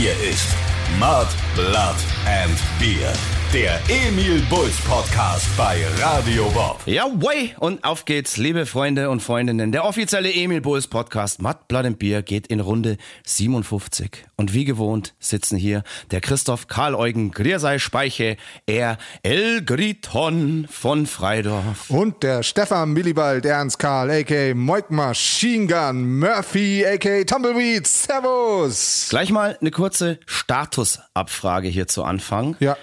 Hier ist Mud, Blood and Beer. Der Emil Bulls Podcast bei Radio Bob. Ja, way! Und auf geht's, liebe Freunde und Freundinnen. Der offizielle Emil Bulls Podcast Matt Blood and Beer geht in Runde 57. Und wie gewohnt sitzen hier der Christoph Karl Eugen Griersei Speiche, er El Griton von Freidorf. Und der Stefan Millibald Ernst Karl, a.k. Moik Machine Gun Murphy, a.k. Tumbleweed. Servus! Gleich mal eine kurze Statusabfrage hier zu Anfang. Ja.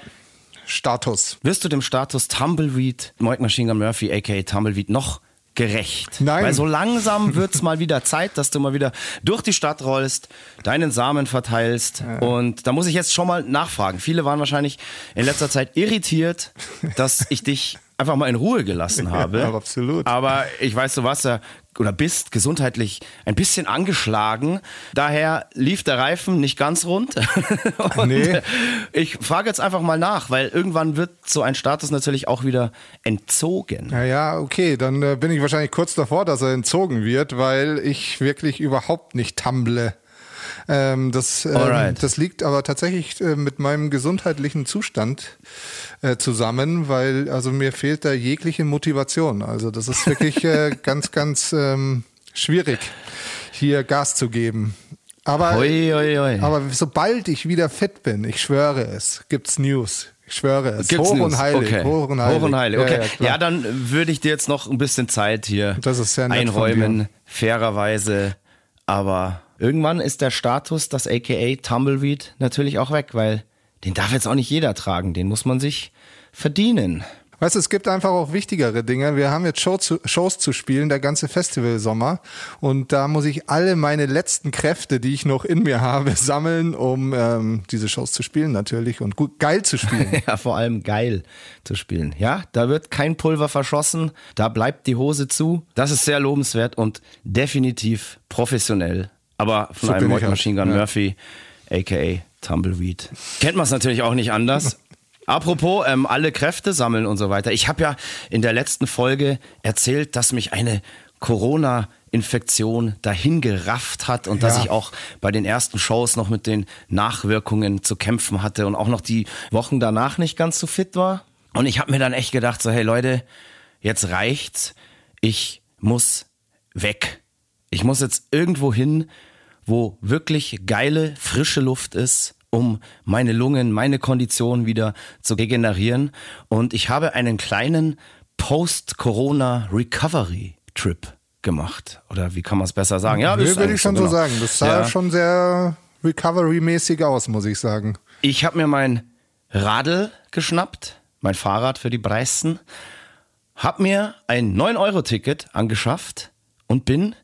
Status. Wirst du dem Status Tumbleweed, Moik Machine Gun Murphy, a.k.a. Tumbleweed, noch gerecht? Nein. Weil so langsam wird's mal wieder Zeit, dass du mal wieder durch die Stadt rollst, deinen Samen verteilst. Und da muss ich jetzt schon mal nachfragen. Viele waren wahrscheinlich in letzter Zeit irritiert, dass ich dich einfach mal in Ruhe gelassen habe. Ja, absolut. Aber ich weiß, du warst ja oder bist gesundheitlich ein bisschen angeschlagen. Daher lief der Reifen nicht ganz rund. Und Nee. ich frage jetzt einfach mal nach, weil irgendwann wird so ein Status natürlich auch wieder entzogen. Ja, ja, okay, dann äh, bin ich wahrscheinlich kurz davor, dass er entzogen wird, weil ich wirklich überhaupt nicht tumble. Ähm, das, ähm, Alright. das liegt aber tatsächlich äh, mit meinem gesundheitlichen Zustand äh, zusammen, weil also mir fehlt da jegliche Motivation. Also das ist wirklich äh, ganz, ganz ähm, schwierig, hier Gas zu geben. Aber, Hui, hui, hui. aber sobald ich wieder fit bin, ich schwöre es, gibt's News. Ich schwöre es. Gibt's hoch News? und heilig. Okay. Hoch und heilig. Hoch und heilig. Okay. Ja, Ja, ja, dann würde ich dir jetzt noch ein bisschen Zeit hier einräumen, fairerweise. Aber irgendwann ist der Status, das AKA Tumbleweed, natürlich auch weg, weil den darf jetzt auch nicht jeder tragen. Den muss man sich verdienen. Weißt du, es gibt einfach auch wichtigere Dinge. Wir haben jetzt Show zu, Shows zu spielen, der ganze Festivalsommer. Und da muss ich alle meine letzten Kräfte, die ich noch in mir habe, sammeln, um ähm, diese Shows zu spielen natürlich und gut geil zu spielen. Ja, vor allem geil zu spielen. Ja, da wird kein Pulver verschossen, da bleibt die Hose zu. Das ist sehr lobenswert und definitiv professionell. Aber von So einem halt, Machine Gun ja. Murphy, aka Tumbleweed. Kennt man es natürlich auch nicht anders. Apropos, ähm, alle Kräfte sammeln und so weiter. Ich habe ja in der letzten Folge erzählt, dass mich eine Corona-Infektion dahin gerafft hat und dass Ja. ich auch bei den ersten Shows noch mit den Nachwirkungen zu kämpfen hatte und auch noch die Wochen danach nicht ganz so fit war. Und ich habe mir dann echt gedacht, so hey Leute, jetzt reicht's. Ich muss weg. Ich muss jetzt irgendwo hin, wo wirklich geile, frische Luft ist, um meine Lungen, meine Kondition wieder zu regenerieren. Und ich habe einen kleinen Post-Corona-Recovery-Trip gemacht. Oder wie kann man es besser sagen? Ja, ist würde ich schon so genau. sagen. Das sah Ja. schon sehr recovery-mäßig aus, muss ich sagen. Ich habe mir mein Radl geschnappt, mein Fahrrad für die Breisten, hab mir ein 9-Euro-Ticket angeschafft und bin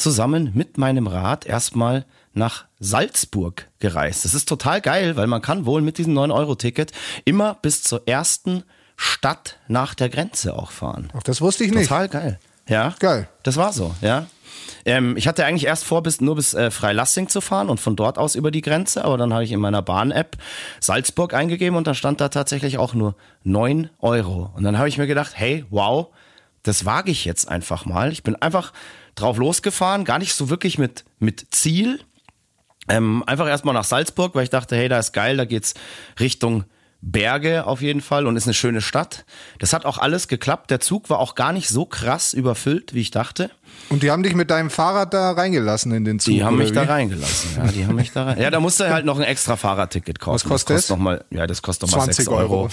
zusammen mit meinem Rad erstmal nach Salzburg gereist. Das ist total geil, weil man kann wohl mit diesem 9-Euro-Ticket immer bis zur ersten Stadt nach der Grenze auch fahren. Auch das wusste ich nicht. Total geil. Ja. Geil. Das war so, ja. Ähm, ich hatte eigentlich erst vor, bis, nur bis äh, Freilassing zu fahren und von dort aus über die Grenze, aber dann habe ich in meiner Bahn-App Salzburg eingegeben und dann stand da tatsächlich auch nur 9 Euro. Und dann habe ich mir gedacht, hey, wow, das wage ich jetzt einfach mal. Ich bin einfach drauf losgefahren, gar nicht so wirklich mit, mit Ziel. Ähm, einfach erstmal nach Salzburg, weil ich dachte, hey, da ist geil, da geht's Richtung Berge auf jeden Fall und ist eine schöne Stadt. Das hat auch alles geklappt. Der Zug war auch gar nicht so krass überfüllt, wie ich dachte. Und die haben dich mit deinem Fahrrad da reingelassen in den Zug. Die haben mich da wie? reingelassen. Ja, die haben mich da rein. Ja, da musste halt noch ein extra Fahrradticket kaufen. Was kostet das? das? Kostet noch mal, ja, das kostet nochmal 20 6 Euro. Euro.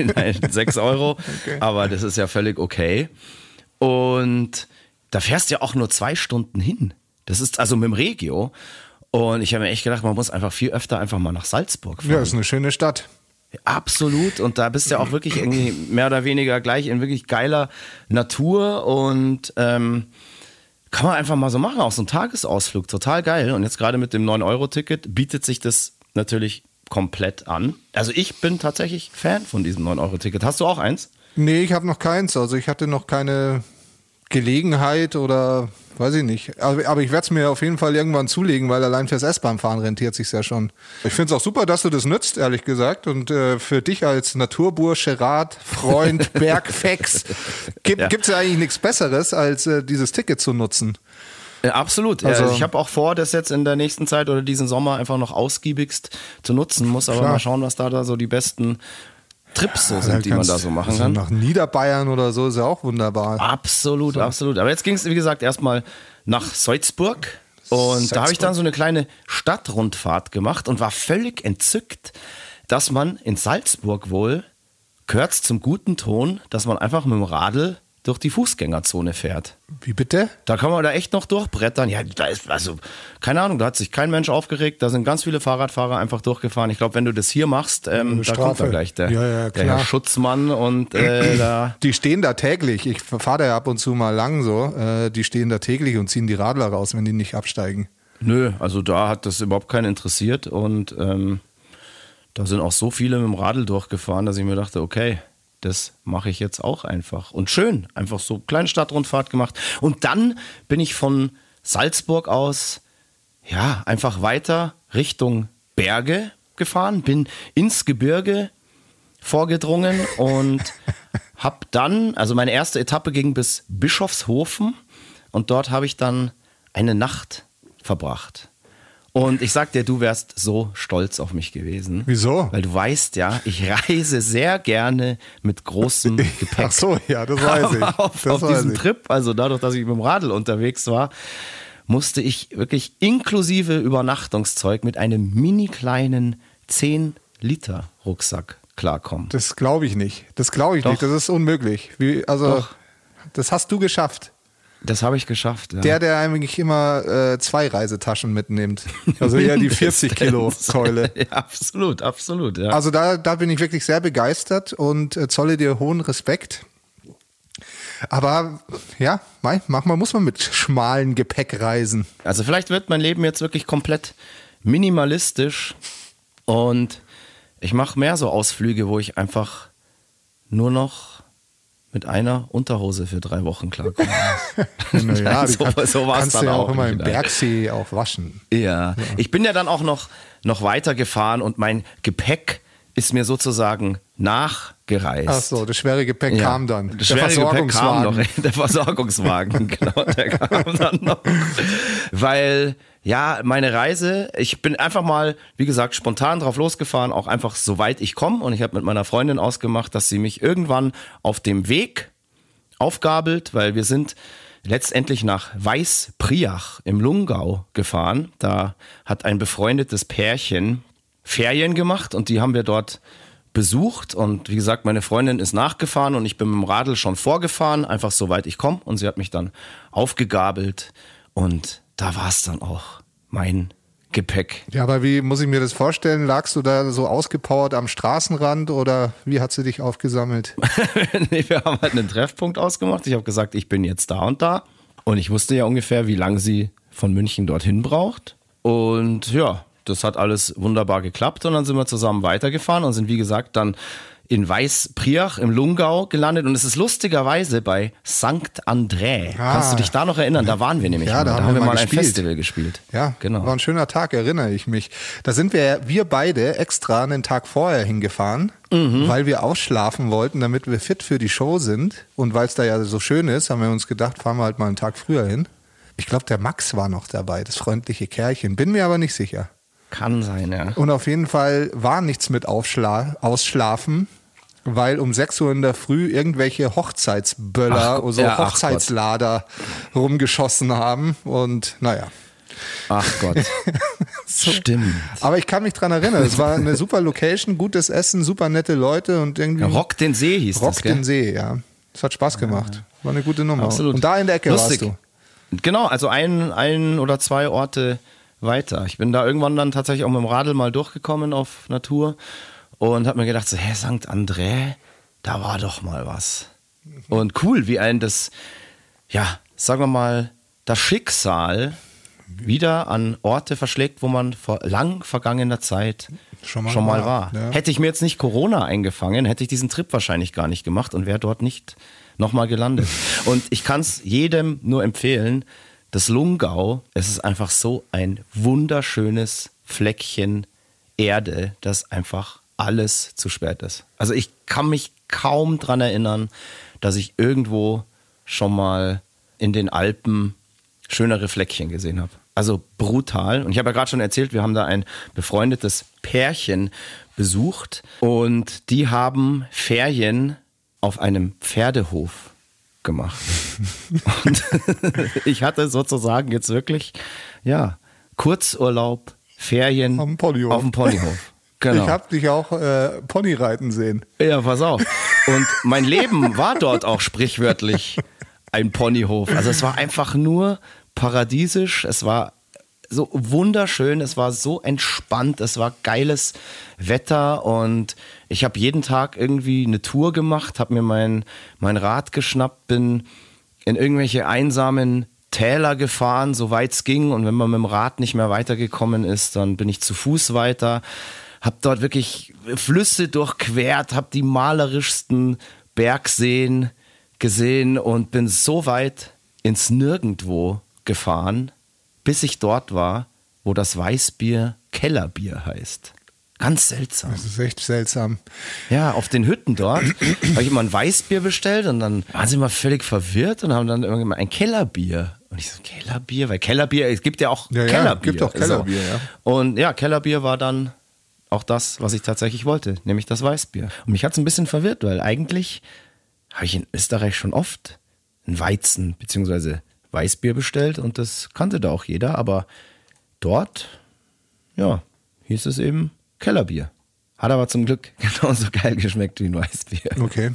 Nein, 6 Euro. Aber das ist ja völlig okay. Und da fährst du ja auch nur zwei Stunden hin. Das ist also mit dem Regio. Und ich habe mir echt gedacht, man muss einfach viel öfter einfach mal nach Salzburg fahren. Ja, ist eine schöne Stadt. Absolut. Und da bist du ja auch wirklich irgendwie mehr oder weniger gleich in wirklich geiler Natur und ähm, kann man einfach mal so machen, auch so ein Tagesausflug, total geil. Und jetzt gerade mit dem 9-Euro-Ticket bietet sich das natürlich komplett an. Also ich bin tatsächlich Fan von diesem 9-Euro-Ticket. Hast du auch eins? Nee, ich habe noch keins. Also ich hatte noch keine Gelegenheit oder weiß ich nicht. Aber, aber ich werde es mir auf jeden Fall irgendwann zulegen, weil allein fürs S-Bahn-Fahren rentiert sich ja schon. Ich finde es auch super, dass du das nützt, ehrlich gesagt. Und äh, für dich als Naturbursche, Rad, Freund, Bergfex gibt es ja eigentlich nichts Besseres, als äh, dieses Ticket zu nutzen. Ja, absolut. Also- Also, ich habe auch vor, das jetzt in der nächsten Zeit oder diesen Sommer einfach noch ausgiebigst zu nutzen. Muss aber Klar. mal schauen, was da, da so die besten Trips so sind, die man da so machen also kann. Nach Niederbayern oder so ist ja auch wunderbar. Absolut, absolut. Aber jetzt ging es, wie gesagt, erstmal nach Salzburg. Und da habe ich dann so eine kleine Stadtrundfahrt gemacht und war völlig entzückt, dass man in Salzburg wohl, gehört zum guten Ton, dass man einfach mit dem Radl durch die Fußgängerzone fährt. Wie bitte? Da kann man da echt noch durchbrettern. Ja, da ist, also, keine Ahnung, da hat sich kein Mensch aufgeregt. Da sind ganz viele Fahrradfahrer einfach durchgefahren. Ich glaube, wenn du das hier machst, ähm, da kommt da gleich der, Ja, ja, der Schutzmann und äh, da. Die stehen da täglich. Ich fahre da ja ab und zu mal lang so. Äh, die stehen da täglich und ziehen die Radler raus, wenn die nicht absteigen. Nö, also da hat das überhaupt keinen interessiert und ähm, da sind auch so viele mit dem Radl durchgefahren, dass ich mir dachte, okay, das mache ich jetzt auch einfach. Und schön, einfach so kleine Stadtrundfahrt gemacht. Und dann bin ich von Salzburg aus, ja, einfach weiter Richtung Berge gefahren, bin ins Gebirge vorgedrungen und habe dann, also meine erste Etappe ging bis Bischofshofen und dort habe ich dann eine Nacht verbracht. Und ich sag dir, du wärst so stolz auf mich gewesen. Wieso? Weil du weißt ja, ich reise sehr gerne mit großem Gepäck. Ach so, ja, das weiß ich. Aber auf, Das auf weiß diesem ich. Trip, also dadurch, dass ich mit dem Radl unterwegs war, musste ich wirklich inklusive Übernachtungszeug mit einem mini kleinen 10 Liter Rucksack klarkommen. Das glaube ich nicht. Das glaube ich Doch. nicht. Das ist unmöglich. Wie, also, Doch. das hast du geschafft. Das habe ich geschafft. Ja. Der, der eigentlich immer äh, zwei Reisetaschen mitnimmt. Also eher die 40 Kilo Keule. Ja, absolut, absolut. Ja. Also da, da bin ich wirklich sehr begeistert und äh, zolle dir hohen Respekt. Aber ja, manchmal muss man mit schmalen Gepäck reisen. Also vielleicht wird mein Leben jetzt wirklich komplett minimalistisch und ich mache mehr so Ausflüge, wo ich einfach nur noch mit einer Unterhose für drei Wochen klarkomme. Naja, so, kann, so war es kannst dann ja auch. auch immer im. Bergsee auch waschen. Ja. ich bin ja dann auch noch, noch weitergefahren und mein Gepäck ist mir sozusagen nachgereist. Ach so, das schwere Gepäck Ja, kam dann. Das schwere Gepäck kam noch. Der Versorgungswagen, genau, der kam dann noch. Weil, ja, meine Reise, ich bin einfach mal, wie gesagt, spontan drauf losgefahren, auch einfach so weit ich komme. Und ich habe mit meiner Freundin ausgemacht, dass sie mich irgendwann auf dem Weg aufgabelt, weil wir sind letztendlich nach Weißpriach im Lungau gefahren. Da hat ein befreundetes Pärchen Ferien gemacht und die haben wir dort besucht und wie gesagt, meine Freundin ist nachgefahren und ich bin mit dem Radl schon vorgefahren, einfach so weit ich komme und sie hat mich dann aufgegabelt und da war es dann auch mein Gepäck. Ja, aber wie muss ich mir das vorstellen? Lagst du da so ausgepowert am Straßenrand oder wie hat sie dich aufgesammelt? nee, wir haben halt einen Treffpunkt ausgemacht. Ich habe gesagt, ich bin jetzt da und da. Und ich wusste ja ungefähr, wie lange sie von München dorthin braucht. Und ja, das hat alles wunderbar geklappt. Und dann sind wir zusammen weitergefahren und sind, wie gesagt, dann in Weißpriach im Lungau gelandet. Und es ist lustigerweise bei St. André. Ah. Kannst du dich da noch erinnern? Da waren wir nämlich Ja, mal. da haben wir mal ein gespielt. Festival gespielt. Ja, genau. war ein schöner Tag, erinnere ich mich. Da sind wir, wir beide extra einen Tag vorher hingefahren, Mhm. weil wir ausschlafen wollten, damit wir fit für die Show sind. Und weil es da ja so schön ist, haben wir uns gedacht, fahren wir halt mal einen Tag früher hin. Ich glaube, der Max war noch dabei, das freundliche Kerlchen. Bin mir aber nicht sicher. Kann sein, ja. Und auf jeden Fall war nichts mit Aufschla Ausschlafen, weil um 6 Uhr in der Früh irgendwelche Hochzeitsböller, Ach, so ja. Hochzeitslader rumgeschossen haben. Und naja. Ach Gott. Stimmt. Aber ich kann mich dran erinnern, es war eine super Location, gutes Essen, super nette Leute und irgendwie Ja, Rock den See hieß Rock das, den See, ja. Es hat Spaß gemacht. War eine gute Nummer. Absolut. Und da in der Ecke Lustig. warst du. Genau, also ein, ein oder zwei Orte weiter. Ich bin da irgendwann dann tatsächlich auch mit dem Radl mal durchgekommen auf Natur und habe mir gedacht, so, hä, St. André, da war doch mal was. Und cool, wie ein das, ja, sagen wir mal, das Schicksal wieder an Orte verschlägt, wo man vor lang vergangener Zeit Schon schon mal mal, war, war. ja. Hätte ich mir jetzt nicht Corona eingefangen, hätte ich diesen Trip wahrscheinlich gar nicht gemacht und wäre dort nicht nochmal gelandet. Und ich kann es jedem nur empfehlen, das Lungau, es ist einfach so ein wunderschönes Fleckchen Erde, das einfach alles zu spät ist. Also ich kann mich kaum dran erinnern, dass ich irgendwo schon mal in den Alpen schönere Fleckchen gesehen habe. Also brutal. Und ich habe ja gerade schon erzählt, wir haben da ein befreundetes Pärchen besucht und die haben Ferien auf einem Pferdehof gemacht. und ich hatte sozusagen jetzt wirklich, ja, Kurzurlaub, Ferien Auf dem Ponyhof. Auf dem Ponyhof. Genau. Ich habe dich auch äh, Pony reiten sehen. Ja, pass auf. Und mein Leben war dort auch sprichwörtlich ein Ponyhof. Also es war einfach nur paradiesisch. Es war so wunderschön, es war so entspannt, es war geiles Wetter und ich habe jeden Tag irgendwie eine Tour gemacht, habe mir mein, mein Rad geschnappt, bin in irgendwelche einsamen Täler gefahren, soweit es ging und wenn man mit dem Rad nicht mehr weitergekommen ist, dann bin ich zu Fuß weiter, habe dort wirklich Flüsse durchquert, habe die malerischsten Bergseen gesehen und bin so weit ins Nirgendwo gefahren, bis ich dort war, wo das Weißbier Kellerbier heißt. Ganz seltsam. Das ist echt seltsam. Ja, auf den Hütten dort habe ich immer ein Weißbier bestellt und dann waren sie immer völlig verwirrt und haben dann irgendwann ein Kellerbier. Und ich so, Kellerbier? Weil Kellerbier, es gibt ja auch Ja, ja, Kellerbier. gibt auch Kellerbier, ja. Und ja, Kellerbier war dann auch das, was ich tatsächlich wollte, nämlich das Weißbier. Und mich hat es ein bisschen verwirrt, weil eigentlich habe ich in Österreich schon oft ein Weizen bzw. Weißbier bestellt und das kannte da auch jeder, aber dort, ja, hieß es eben Kellerbier. Hat aber zum Glück genauso geil geschmeckt wie ein Weißbier. Okay.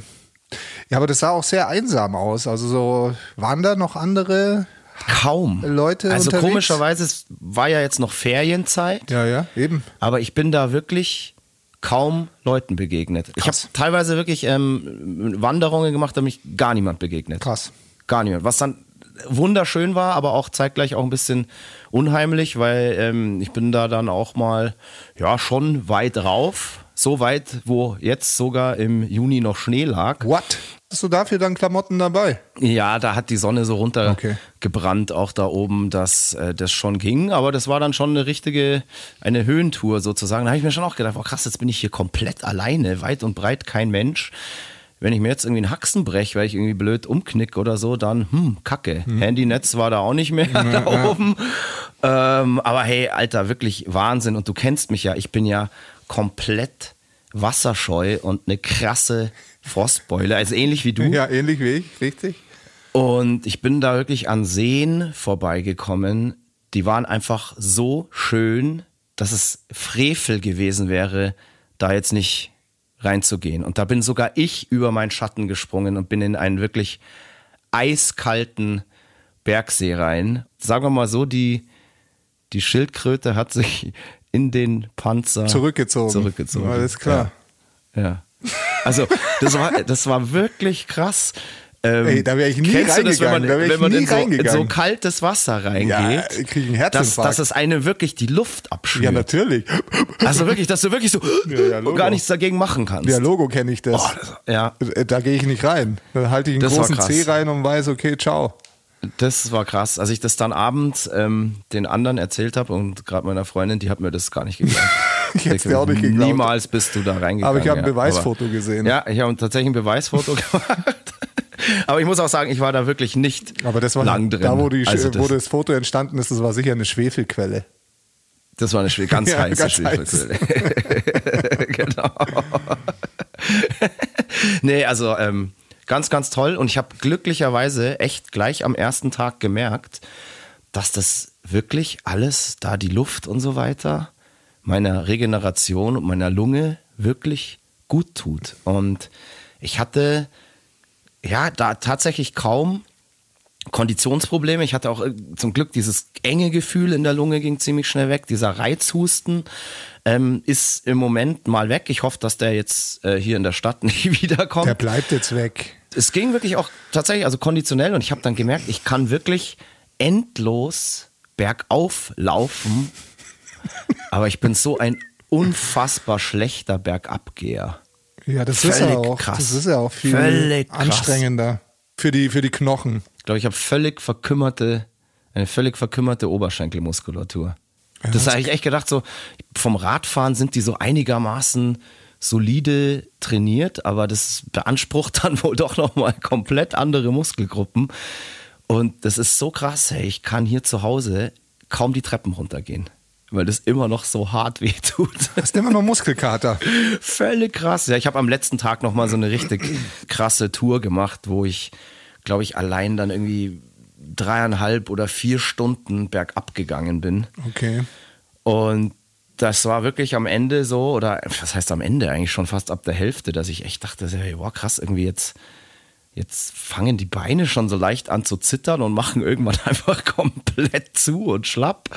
Ja, aber das sah auch sehr einsam aus. Also so waren da noch andere. Kaum. Leute Also unterwegs? komischerweise, es war ja jetzt noch Ferienzeit. Ja, ja, eben. Aber ich bin da wirklich kaum Leuten begegnet. Ich habe Krass. teilweise wirklich ähm, Wanderungen gemacht, da mich gar niemand begegnet. Krass. Gar niemand. Was dann wunderschön war, aber auch zeitgleich auch ein bisschen unheimlich, weil ähm, ich bin da dann auch mal ja schon weit rauf. So weit, wo jetzt sogar im Juni noch Schnee lag. What? Hast du dafür dann Klamotten dabei? Ja, da hat die Sonne so Okay. runtergebrannt, auch da oben, dass äh, das schon ging. Aber das war dann schon eine richtige, eine Höhentour sozusagen. Da habe ich mir schon auch gedacht, oh krass, jetzt bin ich hier komplett alleine, weit und breit kein Mensch. Wenn ich mir jetzt irgendwie einen Haxen breche, weil ich irgendwie blöd umknick oder so, dann, hm, kacke. Handynetz war da auch nicht mehr da oben. Ähm, aber hey, Alter, wirklich Wahnsinn. Und du kennst mich ja, ich bin ja komplett wasserscheu und eine krasse Frostbeule. Also ähnlich wie du. Ja, ähnlich wie ich, richtig. Und ich bin da wirklich an Seen vorbeigekommen. Die waren einfach so schön, dass es Frevel gewesen wäre, da jetzt nicht reinzugehen. Und da bin sogar ich über meinen Schatten gesprungen und bin in einen wirklich eiskalten Bergsee rein. Sagen wir mal so, die, die Schildkröte hat sich in den Panzer Zurückgezogen. zurückgezogen. Alles klar. Ja. ja. Also, das war, das war wirklich krass. Ähm, Ey, da wäre ich nie du das, wenn man, reingegangen, da ich wenn man in, so, in reingegangen. so kaltes Wasser Ja, reingeht, ich krieg einen dass, Herzinfarkt. dass es einem wirklich die Luft abschnürt. Ja, natürlich. Also wirklich, dass du wirklich so ja, Logo. gar nichts dagegen machen kannst. Ja, Logo kenne ich das. Oh, das- ja, Da gehe ich nicht rein. Dann halte ich einen Das großen. C rein und weiß, okay, ciao. Das war krass. Als ich das dann abends ähm, den anderen erzählt habe und gerade meiner Freundin, die hat mir das gar nicht geglaubt. Ich es dir auch nicht geglaubt. Niemals bist du da reingegangen. Aber ich habe ein ja. Beweisfoto Aber, gesehen. Ja, ich habe tatsächlich ein Beweisfoto gemacht. Aber ich muss auch sagen, ich war da wirklich nicht Aber das war lang drin. da, wo, die, also wo das, das Foto entstanden ist, das war sicher eine Schwefelquelle. das war eine schwe- ganz Ja, heiße ganz Schwefelquelle. genau. nee, also ähm, ganz, ganz toll. Und ich habe glücklicherweise echt gleich am ersten Tag gemerkt, dass das wirklich alles, da die Luft und so weiter, meiner Regeneration und meiner Lunge wirklich gut tut. Und ich hatte ja da tatsächlich kaum Konditionsprobleme. Ich hatte auch äh, zum Glück dieses enge Gefühl in der Lunge ging ziemlich schnell weg. Dieser Reizhusten ähm, ist im Moment mal weg. Ich hoffe, dass der jetzt äh, hier in der Stadt nicht wiederkommt Der bleibt jetzt weg. Es ging wirklich auch tatsächlich, also konditionell und ich habe dann gemerkt, ich kann wirklich endlos bergauf laufen, aber ich bin so ein unfassbar schlechter Bergabgeher. Ja, das ist ja Völlig auch. krass. Das ist ja auch viel Völlig krass. anstrengender für die, für die Knochen. Ich glaube, ich habe völlig verkümmerte, eine völlig verkümmerte Oberschenkelmuskulatur. Das habe ich echt gedacht, so vom Radfahren sind die so einigermaßen solide trainiert, aber das beansprucht dann wohl doch nochmal komplett andere Muskelgruppen. Und das ist so krass, hey, ich kann hier zu Hause kaum die Treppen runtergehen, weil das immer noch so hart weh tut. Hast immer noch Muskelkater. Völlig krass. Ja, ich habe am letzten Tag noch mal so eine richtig krasse Tour gemacht, wo ich, glaube ich, allein dann irgendwie dreieinhalb oder vier Stunden bergab gegangen bin. Okay. Und das war wirklich am Ende so, oder was heißt am Ende eigentlich schon fast ab der Hälfte, dass ich echt dachte, hey, wow, krass, irgendwie jetzt, jetzt fangen die Beine schon so leicht an zu zittern und machen irgendwann einfach komplett zu und schlapp.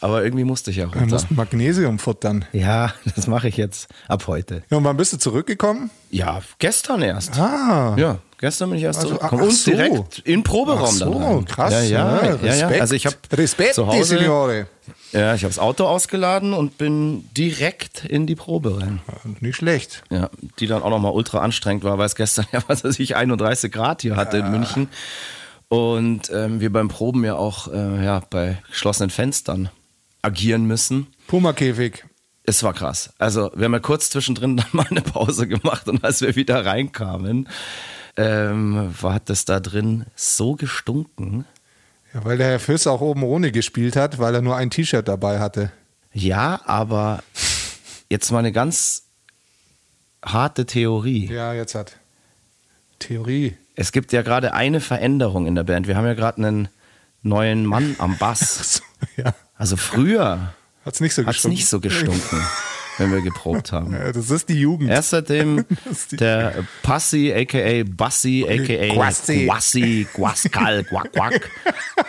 Aber irgendwie musste ich ja Du runter. musst Magnesium futtern. Ja, das mache ich jetzt ab heute. Ja, und wann bist du zurückgekommen? Ja, gestern erst. Ah. Ja, gestern bin ich erst Also, zurückgekommen. ach und so. direkt in den Proberaum Ach so, dann krass. Ja, ja, ja, ja. Respekt. Also ich habe Respekt, zu die Hause, Signore. ja, ich habe das Auto ausgeladen und bin direkt in die Probe rein. Nicht schlecht. Ja, die dann auch nochmal ultra anstrengend war, weil es gestern ja, was weiß ich, 31 Grad hier hatte in München. Und ähm, wir beim Proben ja auch äh, ja, bei geschlossenen Fenstern agieren müssen. Puma-Käfig. Es war krass. Also wir haben ja kurz zwischendrin dann mal eine Pause gemacht und als wir wieder reinkamen, ähm, war das da drin so gestunken. Ja, weil der Herr Füss auch oben ohne gespielt hat, weil er nur ein T-Shirt dabei hatte. Ja, aber jetzt mal eine ganz harte Theorie. Ja, jetzt hat. Theorie. Es gibt ja gerade eine Veränderung in der Band. Wir haben ja gerade einen neuen Mann am Bass. Ja. Also früher Hat's nicht so hat es gestunken. nicht so gestunken, wenn wir geprobt haben. Das ist die Jugend. Erst seitdem der Passi, a.k.a. Bassi, a.k.a. Guassi. Guassi, Guascal, Guac, Guac.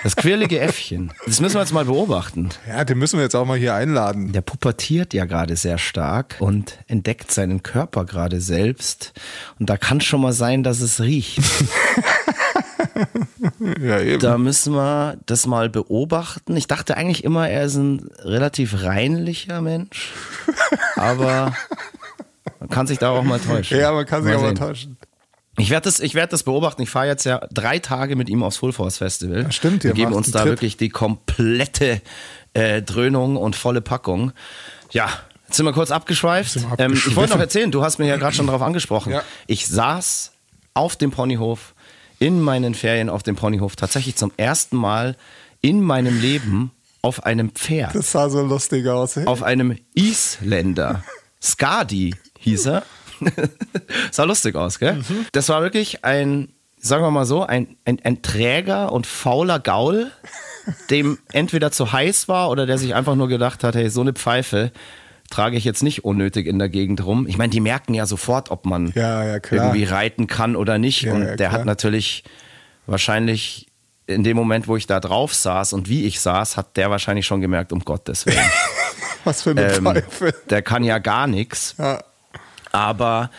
Das quirlige Äffchen. Das müssen wir jetzt mal beobachten. Ja, den müssen wir jetzt auch mal hier einladen. Der pubertiert ja gerade sehr stark und entdeckt seinen Körper gerade selbst. Und da kann schon mal sein, dass es riecht. Ja, eben. Da müssen wir das mal beobachten. Ich dachte eigentlich immer, er ist ein relativ reinlicher Mensch. Aber man kann sich da auch mal täuschen. ja, man kann sich Mal auch mal täuschen. Ich werde das, ich werd das beobachten. Ich fahre jetzt ja drei Tage mit ihm aufs Full Force Festival. Ja, stimmt, Wir geben uns da Trip. wirklich die komplette äh, Dröhnung und volle Packung. Ja, jetzt sind wir kurz abgeschweift. Wir Ähm, ich wollte noch erzählen, du hast mir ja gerade schon darauf angesprochen. Ja. Ich saß auf dem Ponyhof in meinen Ferien auf dem Ponyhof tatsächlich zum ersten Mal in meinem Leben auf einem Pferd Das sah so lustig aus. ey. auf einem Isländer. Skadi hieß er. sah lustig aus, gell? Das war wirklich ein, sagen wir mal so, ein, ein, ein träger und fauler Gaul, dem entweder zu heiß war oder der sich einfach nur gedacht hat, hey, so eine Pfeife trage ich jetzt nicht unnötig in der Gegend rum. Ich meine, die merken ja sofort, ob man Ja, ja, irgendwie reiten kann oder nicht. Ja, und der hat natürlich wahrscheinlich in dem Moment, wo ich da drauf saß und wie ich saß, hat der wahrscheinlich schon gemerkt, um Gottes Willen. Was für eine ähm, Pfeife. der kann ja gar nichts. Aber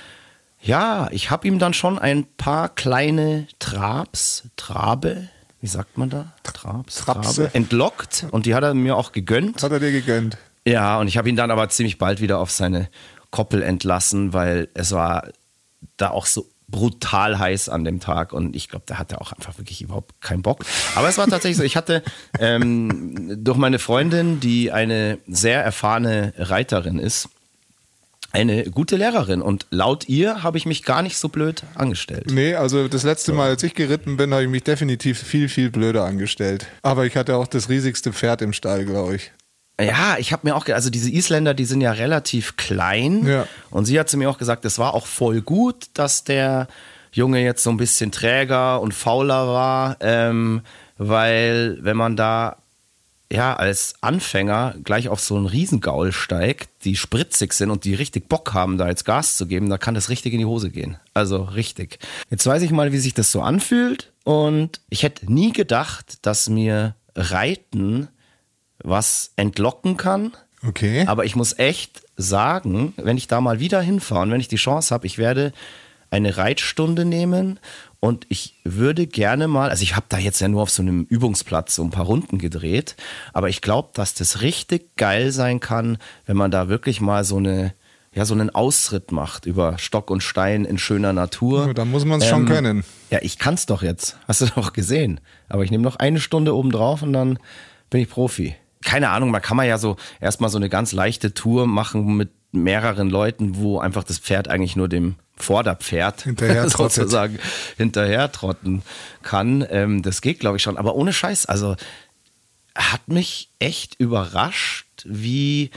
ja, ich habe ihm dann schon ein paar kleine Trabs, Trabe, wie sagt man da? Trabs, Trapse. Trabe, entlockt und die hat er mir auch gegönnt. Hat er dir gegönnt. Ja, und ich habe ihn dann aber ziemlich bald wieder auf seine Koppel entlassen, weil es war da auch so brutal heiß an dem Tag und ich glaube, der hatte auch einfach wirklich überhaupt keinen Bock. Aber es war tatsächlich so, ich hatte ähm, durch meine Freundin, die eine sehr erfahrene Reiterin ist, eine gute Lehrerin und laut ihr habe ich mich gar nicht so blöd angestellt. Nee, also das letzte Mal, als ich geritten bin, habe ich mich definitiv viel, viel blöder angestellt. Aber ich hatte auch das riesigste Pferd im Stall, glaube ich. Ja, ich habe mir auch, also diese Isländer, die sind ja relativ klein. Ja. Und sie hat zu mir auch gesagt, es war auch voll gut, dass der Junge jetzt so ein bisschen träger und fauler war, ähm, weil wenn man da ja als Anfänger gleich auf so einen Riesengaul steigt, die spritzig sind und die richtig Bock haben, da jetzt Gas zu geben, da kann das richtig in die Hose gehen. Also richtig. Jetzt weiß ich mal, wie sich das so anfühlt und ich hätte nie gedacht, dass mir Reiten was entlocken kann. Okay. Aber ich muss echt sagen, wenn ich da mal wieder hinfahre und wenn ich die Chance habe, ich werde eine Reitstunde nehmen und ich würde gerne mal, also ich habe da jetzt ja nur auf so einem Übungsplatz so ein paar Runden gedreht, aber ich glaube, dass das richtig geil sein kann, wenn man da wirklich mal so eine ja, so einen Ausritt macht über Stock und Stein in schöner Natur. Ja, da muss man's schon können. Ja, ich kann's doch jetzt. Hast du doch gesehen. Aber ich nehme noch eine Stunde oben drauf und dann bin ich Profi. Keine Ahnung, man kann man ja so erstmal so eine ganz leichte Tour machen mit mehreren Leuten, wo einfach das Pferd eigentlich nur dem Vorderpferd Hinterher sozusagen hinterher trotten kann. Ähm, das geht, glaube ich, schon. Aber ohne Scheiß, also hat mich echt überrascht, wie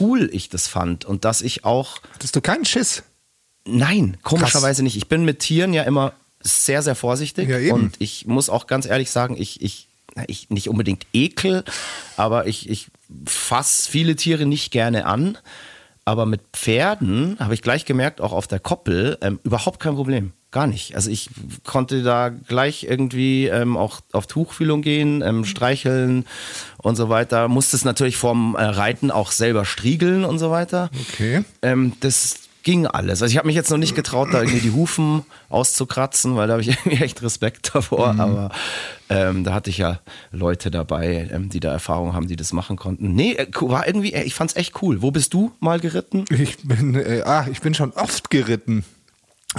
cool ich das fand und dass ich auch Hattest du keinen Schiss? Nein, komischerweise nicht. Ich bin mit Tieren ja immer sehr, sehr vorsichtig. Ja. Und ich muss auch ganz ehrlich sagen, ich, ich, ich nicht unbedingt ekel, aber ich, ich fasse viele Tiere nicht gerne an. Aber mit Pferden habe ich gleich gemerkt, auch auf der Koppel, ähm, überhaupt kein Problem. Gar nicht. Also ich konnte da gleich irgendwie ähm, auch auf Tuchfühlung gehen, ähm, streicheln und so weiter. Musste es natürlich vorm äh, Reiten auch selber striegeln und so weiter. Okay. Ähm, das ging alles. Also ich habe mich jetzt noch nicht getraut, da irgendwie die Hufen auszukratzen, weil da habe ich irgendwie echt Respekt davor. Aber ähm, da hatte ich ja Leute dabei, ähm, die da Erfahrung haben, die das machen konnten. Nee, äh, war irgendwie, äh, ich fand's echt cool. Wo bist du mal geritten? Ich bin, äh, ah, ich bin schon oft geritten.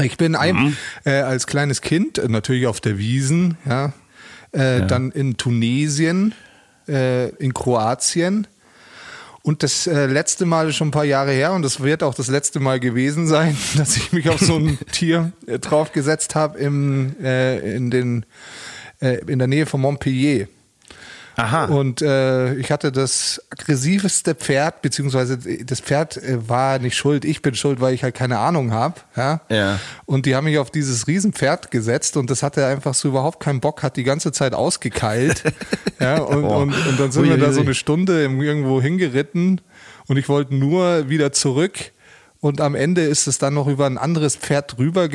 Ich bin ein, äh, als kleines Kind, äh, natürlich auf der Wiesen, ja, äh, dann in Tunesien, in Kroatien. Und das äh, letzte Mal ist schon ein paar Jahre her und das wird auch das letzte Mal gewesen sein, dass ich mich auf so ein Tier äh, draufgesetzt habe im, äh, in, den, äh, in der Nähe von Montpellier. Aha. Und äh, ich hatte das aggressivste Pferd, beziehungsweise das Pferd äh, war nicht schuld, ich bin schuld, weil ich halt keine Ahnung habe. Ja? Ja. Und die haben mich auf dieses Riesenpferd gesetzt und das hatte einfach so überhaupt keinen Bock, hat die ganze Zeit ausgekeilt. ja, und, Oh. und, und dann sind wir da so eine Stunde irgendwo hingeritten und ich wollte nur wieder zurück. Und am Ende ist es dann noch über ein anderes Pferd drüber,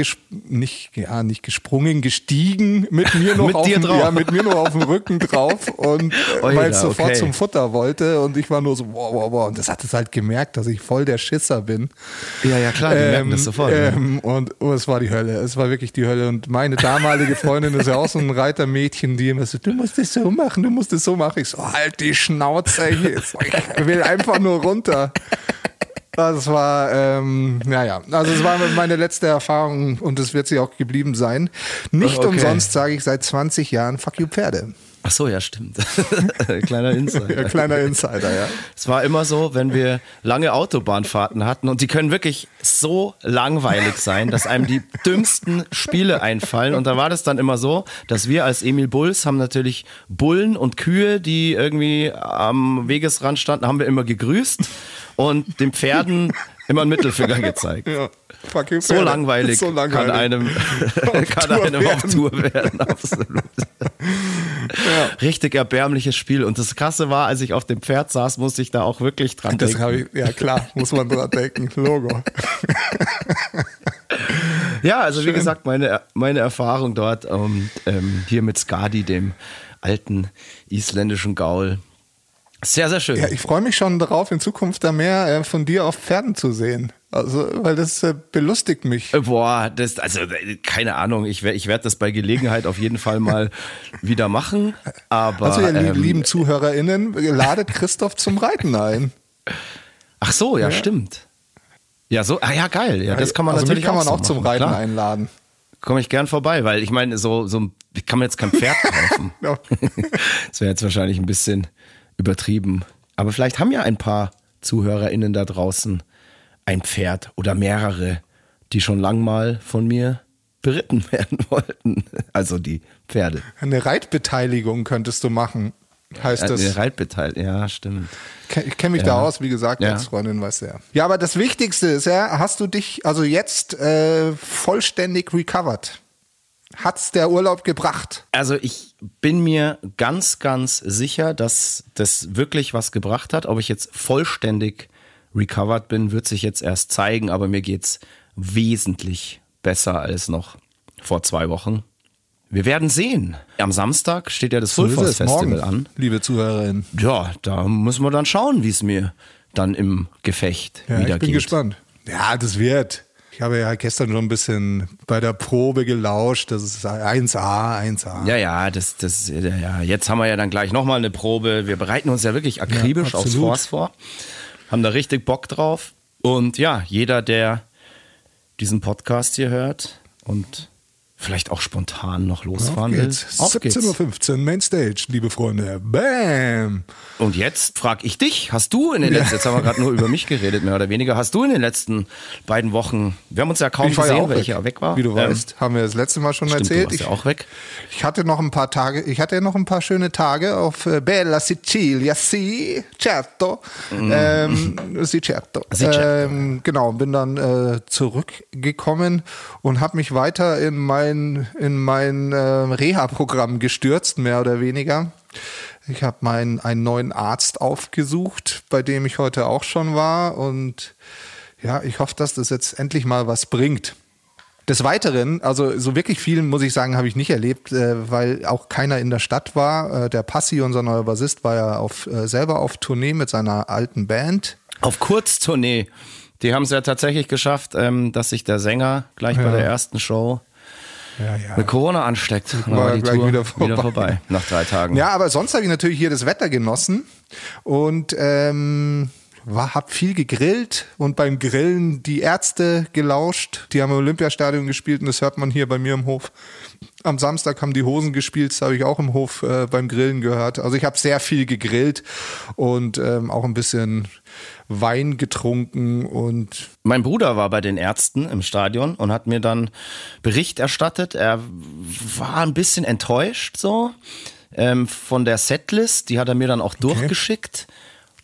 nicht, ja, nicht gesprungen, gestiegen, mit mir noch Mit auf dem, drauf. ja, mit mir noch auf dem Rücken drauf und Oida, weil es sofort okay. zum Futter wollte und ich war nur so, wow, wow, wow. Und das hat es halt gemerkt, dass ich voll der Schisser bin. Ja, ja, klar, die merken das sofort. ne? Ähm, und oh, es war die Hölle. Es war wirklich die Hölle. Und meine damalige Freundin ist ja auch so ein Reitermädchen, die immer so, du musst es so machen, du musst es so machen. Ich so, halt die Schnauze. Ich will einfach nur runter. Das war, ähm, naja, also es war meine letzte Erfahrung und es wird sie auch geblieben sein. Nicht Okay. umsonst sage ich seit 20 Jahren Fuck you Pferde. Ach so, ja, stimmt. Kleiner Insider. Ja, kleiner Insider, ja. Es war immer so, wenn wir lange Autobahnfahrten hatten und die können wirklich so langweilig sein, dass einem die dümmsten Spiele einfallen. Und da war das dann immer so, dass wir als Emil Bulls haben natürlich Bullen und Kühe, die irgendwie am Wegesrand standen, haben wir immer gegrüßt und den Pferden immer einen Mittelfinger gezeigt. ja. So langweilig, So langweilig. kann einem, kann Tour einem auf werden. Tour werden, absolut. Richtig erbärmliches Spiel. Und das Krasse war, als ich auf dem Pferd saß, musste ich da auch wirklich dran Das denken. habe ich, ja klar, muss man dran denken. Logo. Ja, also wie gesagt, meine, meine Erfahrung dort und ähm, hier mit Skadi, dem alten isländischen Gaul. Sehr, sehr schön. Ja, ich freue mich schon darauf, in Zukunft da mehr äh, von dir auf Pferden zu sehen. Also, weil das äh, belustigt mich. Äh, Boah, das, also äh, keine Ahnung, ich, wer- ich werde das bei Gelegenheit auf jeden Fall mal wieder machen. Aber Also, ihr ähm, lieben ZuhörerInnen, ladet Christoph zum Reiten ein. ach so, ja, stimmt. Ja, so, ah ja, geil. Ja, das kann man also natürlich kann man auch, auch, zum Reiten klar. einladen. Komme ich gern vorbei, weil ich meine, so, so ich kann mir jetzt kein Pferd kaufen. Ja. das wäre jetzt wahrscheinlich ein bisschen übertrieben. Aber vielleicht haben ja ein paar ZuhörerInnen da draußen ein Pferd oder mehrere, die schon lang mal von mir beritten werden wollten. Also die Pferde. Eine Reitbeteiligung könntest du machen, heißt Äh, das. Reitbeteiligt, ja, stimmt. Ich kenne mich da aus, wie gesagt, Ja. als Freundin weiß ja. Ja, aber das Wichtigste ist ja, hast du dich also jetzt äh, vollständig recovered? Hat's der Urlaub gebracht? Also ich bin mir ganz, ganz sicher, dass das wirklich was gebracht hat. Ob ich jetzt vollständig recovered bin, wird sich jetzt erst zeigen, aber mir geht's wesentlich besser als noch vor zwei Wochen. Wir werden sehen. Am Samstag steht ja das So es. Festival Morgen, an. liebe Zuhörerinnen. Ja, da müssen wir dann schauen, wie es mir dann im Gefecht Ja, wieder ich bin geht. gespannt. Ja, das wird. Ich habe ja gestern schon ein bisschen bei der Probe gelauscht. Das ist 1A, 1A. Ja, ja, das, das, ja, ja, jetzt haben wir ja dann gleich nochmal eine Probe. Wir bereiten uns ja wirklich akribisch Ja, aufs. Force vor. Haben da richtig Bock drauf. Und ja, jeder, der diesen Podcast hier hört und vielleicht auch spontan noch losfahren Auf will. geht's. Auf geht's. 17.15 Uhr, Mainstage, liebe Freunde. Bam! Und jetzt frage ich dich, hast du in den letzten, jetzt haben wir gerade nur über mich geredet, mehr oder weniger, hast du in den letzten beiden Wochen, wir haben uns ja kaum Ich ja gesehen, auch welcher weg, weg war. Wie du Ähm, weißt, haben wir das letzte Mal schon Stimmt, erzählt. du warst Ich, ja auch weg. ich hatte noch ein paar Tage, ich hatte ja noch ein paar schöne Tage auf äh, Bella Sicilia, sì, certo. Ähm, sì, certo. Mm. Sì, certo. Ähm, genau, bin dann äh, zurückgekommen und habe mich weiter in mein, in mein äh, Reha-Programm gestürzt, mehr oder weniger. Ich habe meinen einen neuen Arzt aufgesucht, bei dem ich heute auch schon war und ja, ich hoffe, dass das jetzt endlich mal was bringt. Des Weiteren, also so wirklich viel, muss ich sagen, habe ich nicht erlebt, äh, weil auch keiner in der Stadt war. Äh, der Passi, unser neuer Bassist, war ja auf, äh, selber auf Tournee mit seiner alten Band. Auf Kurztournee. Die haben es ja tatsächlich geschafft, ähm, dass sich der Sänger gleich bei der ersten Show Ja, ja. mit Corona ansteckt. Dann War war die gleich Tour wieder wieder vorbei. vorbei. nach drei Tagen. Ja, aber sonst habe ich natürlich hier das Wetter genossen und ähm, war, hab viel gegrillt und beim Grillen die Ärzte gelauscht. Die haben im Olympiastadion gespielt und das hört man hier bei mir im Hof. Am Samstag haben die Hosen gespielt, das habe ich auch im Hof äh, beim Grillen gehört. Also ich habe sehr viel gegrillt und ähm, auch ein bisschen Wein getrunken und Mein Bruder war bei den Ärzten im Stadion und hat mir dann Bericht erstattet. Er war ein bisschen enttäuscht so ähm, von der Setlist. Die hat er mir dann auch durchgeschickt.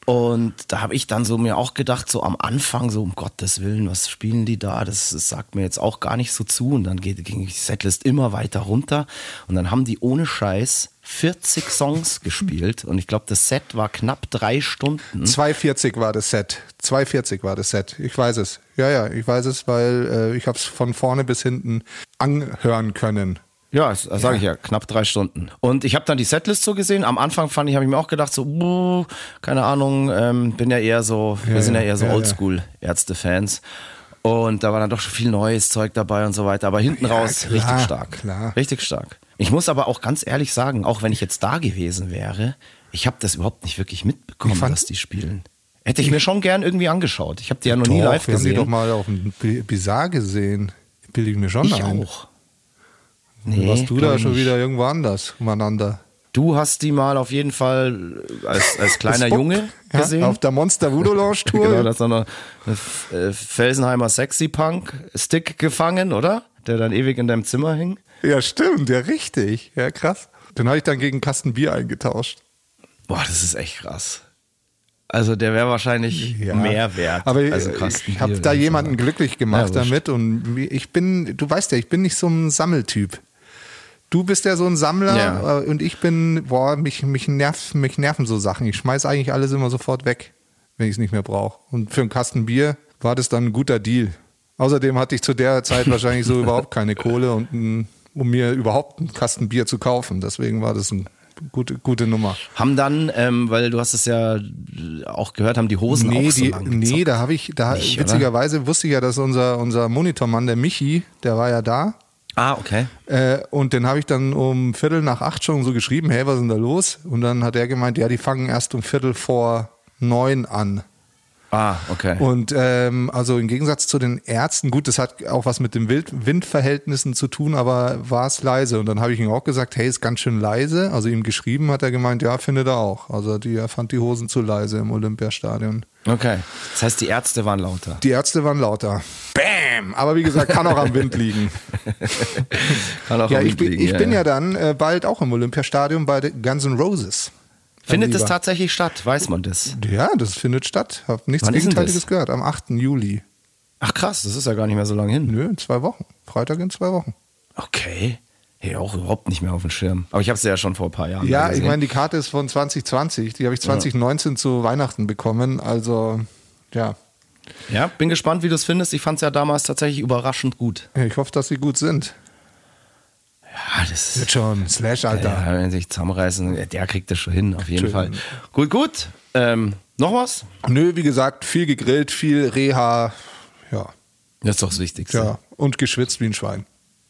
Und da habe ich dann so mir auch gedacht, so am Anfang, so um Gottes Willen, was spielen die da? Das, das sagt mir jetzt auch gar nicht so zu. Und dann geht, ging die Setlist immer weiter runter. Und dann haben die ohne Scheiß 40 Songs gespielt. Und ich glaube, das Set war knapp drei Stunden. 2,40 war das Set. 2,40 war das Set. Ich weiß es. Ja, ja, ich weiß es, weil äh, ich habe es von vorne bis hinten anhören können. Ja, das, das sage ich ja, knapp drei Stunden. Und ich habe dann die Setlist so gesehen. Am Anfang fand ich, habe ich mir auch gedacht, so, buh, keine Ahnung, ähm, bin ja eher so, wir Ja, sind ja ja, eher so ja, ja. Oldschool-Ärzte-Fans. Und da war dann doch schon viel neues Zeug dabei und so weiter. Aber hinten Ja, raus klar, richtig stark. klar. Richtig stark. Ich muss aber auch ganz ehrlich sagen, auch wenn ich jetzt da gewesen wäre, ich habe das überhaupt nicht wirklich mitbekommen, Ich dass die spielen. Hätte ich mir schon gern irgendwie angeschaut. Ich habe die ja noch nie live wir haben die gesehen. doch mal auf dem Bi- Bizarre gesehen. Bilde ich mir schon ich ein. auch. Nee, warst du da schon nicht. wieder irgendwo anders umeinander? Du hast die mal auf jeden Fall als, als kleiner Junge ja, gesehen. Auf der Monster Voodoo Lounge Tour. Genau, da ist noch eine, äh, Felsenheimer Sexy Punk Stick gefangen, oder? Der dann ewig in deinem Zimmer hing. Ja, stimmt, ja, richtig. Ja, krass. Den habe ich dann gegen Kasten Bier eingetauscht. Boah, das ist echt krass. Also der wäre wahrscheinlich Ja. mehr wert. Aber als ein ich, habe da jemanden glücklich gemacht Ja, damit und ich bin, du weißt ja, ich bin nicht so ein Sammeltyp. Du bist ja so ein Sammler Ja. äh, und ich bin, boah, mich, mich, nerv, mich nerven so Sachen. Ich schmeiß eigentlich alles immer sofort weg, wenn ich es nicht mehr brauche. Und für einen Kasten Bier war das dann ein guter Deal. Außerdem hatte ich zu der Zeit wahrscheinlich so überhaupt keine Kohle, und ein, um mir überhaupt einen Kasten Bier zu kaufen. Deswegen war das eine gute, gute Nummer. Haben dann, ähm, weil du hast es ja auch gehört, haben die Hosen Nee, auch so die, lang nee da habe ich, da Nicht, oder? witzigerweise wusste ich ja, dass unser, unser Monitormann, der Michi, der war ja da. Ah, okay. Äh, und den habe ich dann um Viertel nach acht schon so geschrieben, hey, was ist denn da los? Und dann hat er gemeint, ja, die fangen erst um Viertel vor neun an. Ah, okay. Und ähm, also im Gegensatz zu den Ärzten, gut, das hat auch was mit den Wild Windverhältnissen zu tun, aber war es leise. Und dann habe ich ihm auch gesagt, hey, ist ganz schön leise. Also ihm geschrieben hat er gemeint, ja, findet er auch. Also die, er fand die Hosen zu leise im Olympiastadion. Okay. Das heißt, die Ärzte waren lauter. Die Ärzte waren lauter. Bam! Aber wie gesagt, kann auch am Wind liegen. Kann auch Ja, am ich Wind bin, liegen, ich bin ja, dann äh, bald auch im Olympiastadion bei den Guns N' Roses. Findet Mein das Lieber. tatsächlich statt? Weiß man das? Ja, das findet statt. Hab nichts Wann Gegenteiliges gehört. Am 8. Juli. Ach krass, das ist ja gar nicht mehr so lange hin. Nö, in zwei Wochen. Freitag in zwei Wochen. Okay. Hey, auch überhaupt nicht mehr auf dem Schirm. Aber ich habe sie ja schon vor ein paar Jahren Ja, ich meine, die Karte ist von 2020. Die habe ich 2019 zu Weihnachten bekommen. Also, ja. Ja, bin gespannt, wie du es findest. Ich fand es ja damals tatsächlich überraschend gut. Ich hoffe, dass sie gut sind. Ja, das Wird schon. Slash, Alter. Ja, wenn sich zusammenreißen, der kriegt das schon hin, auf jeden Schön. Fall. Gut, gut. Ähm, noch was? Nö, wie gesagt, viel gegrillt, viel Reha. Ja. Das ist doch das Wichtigste. Ja. Und geschwitzt wie ein Schwein.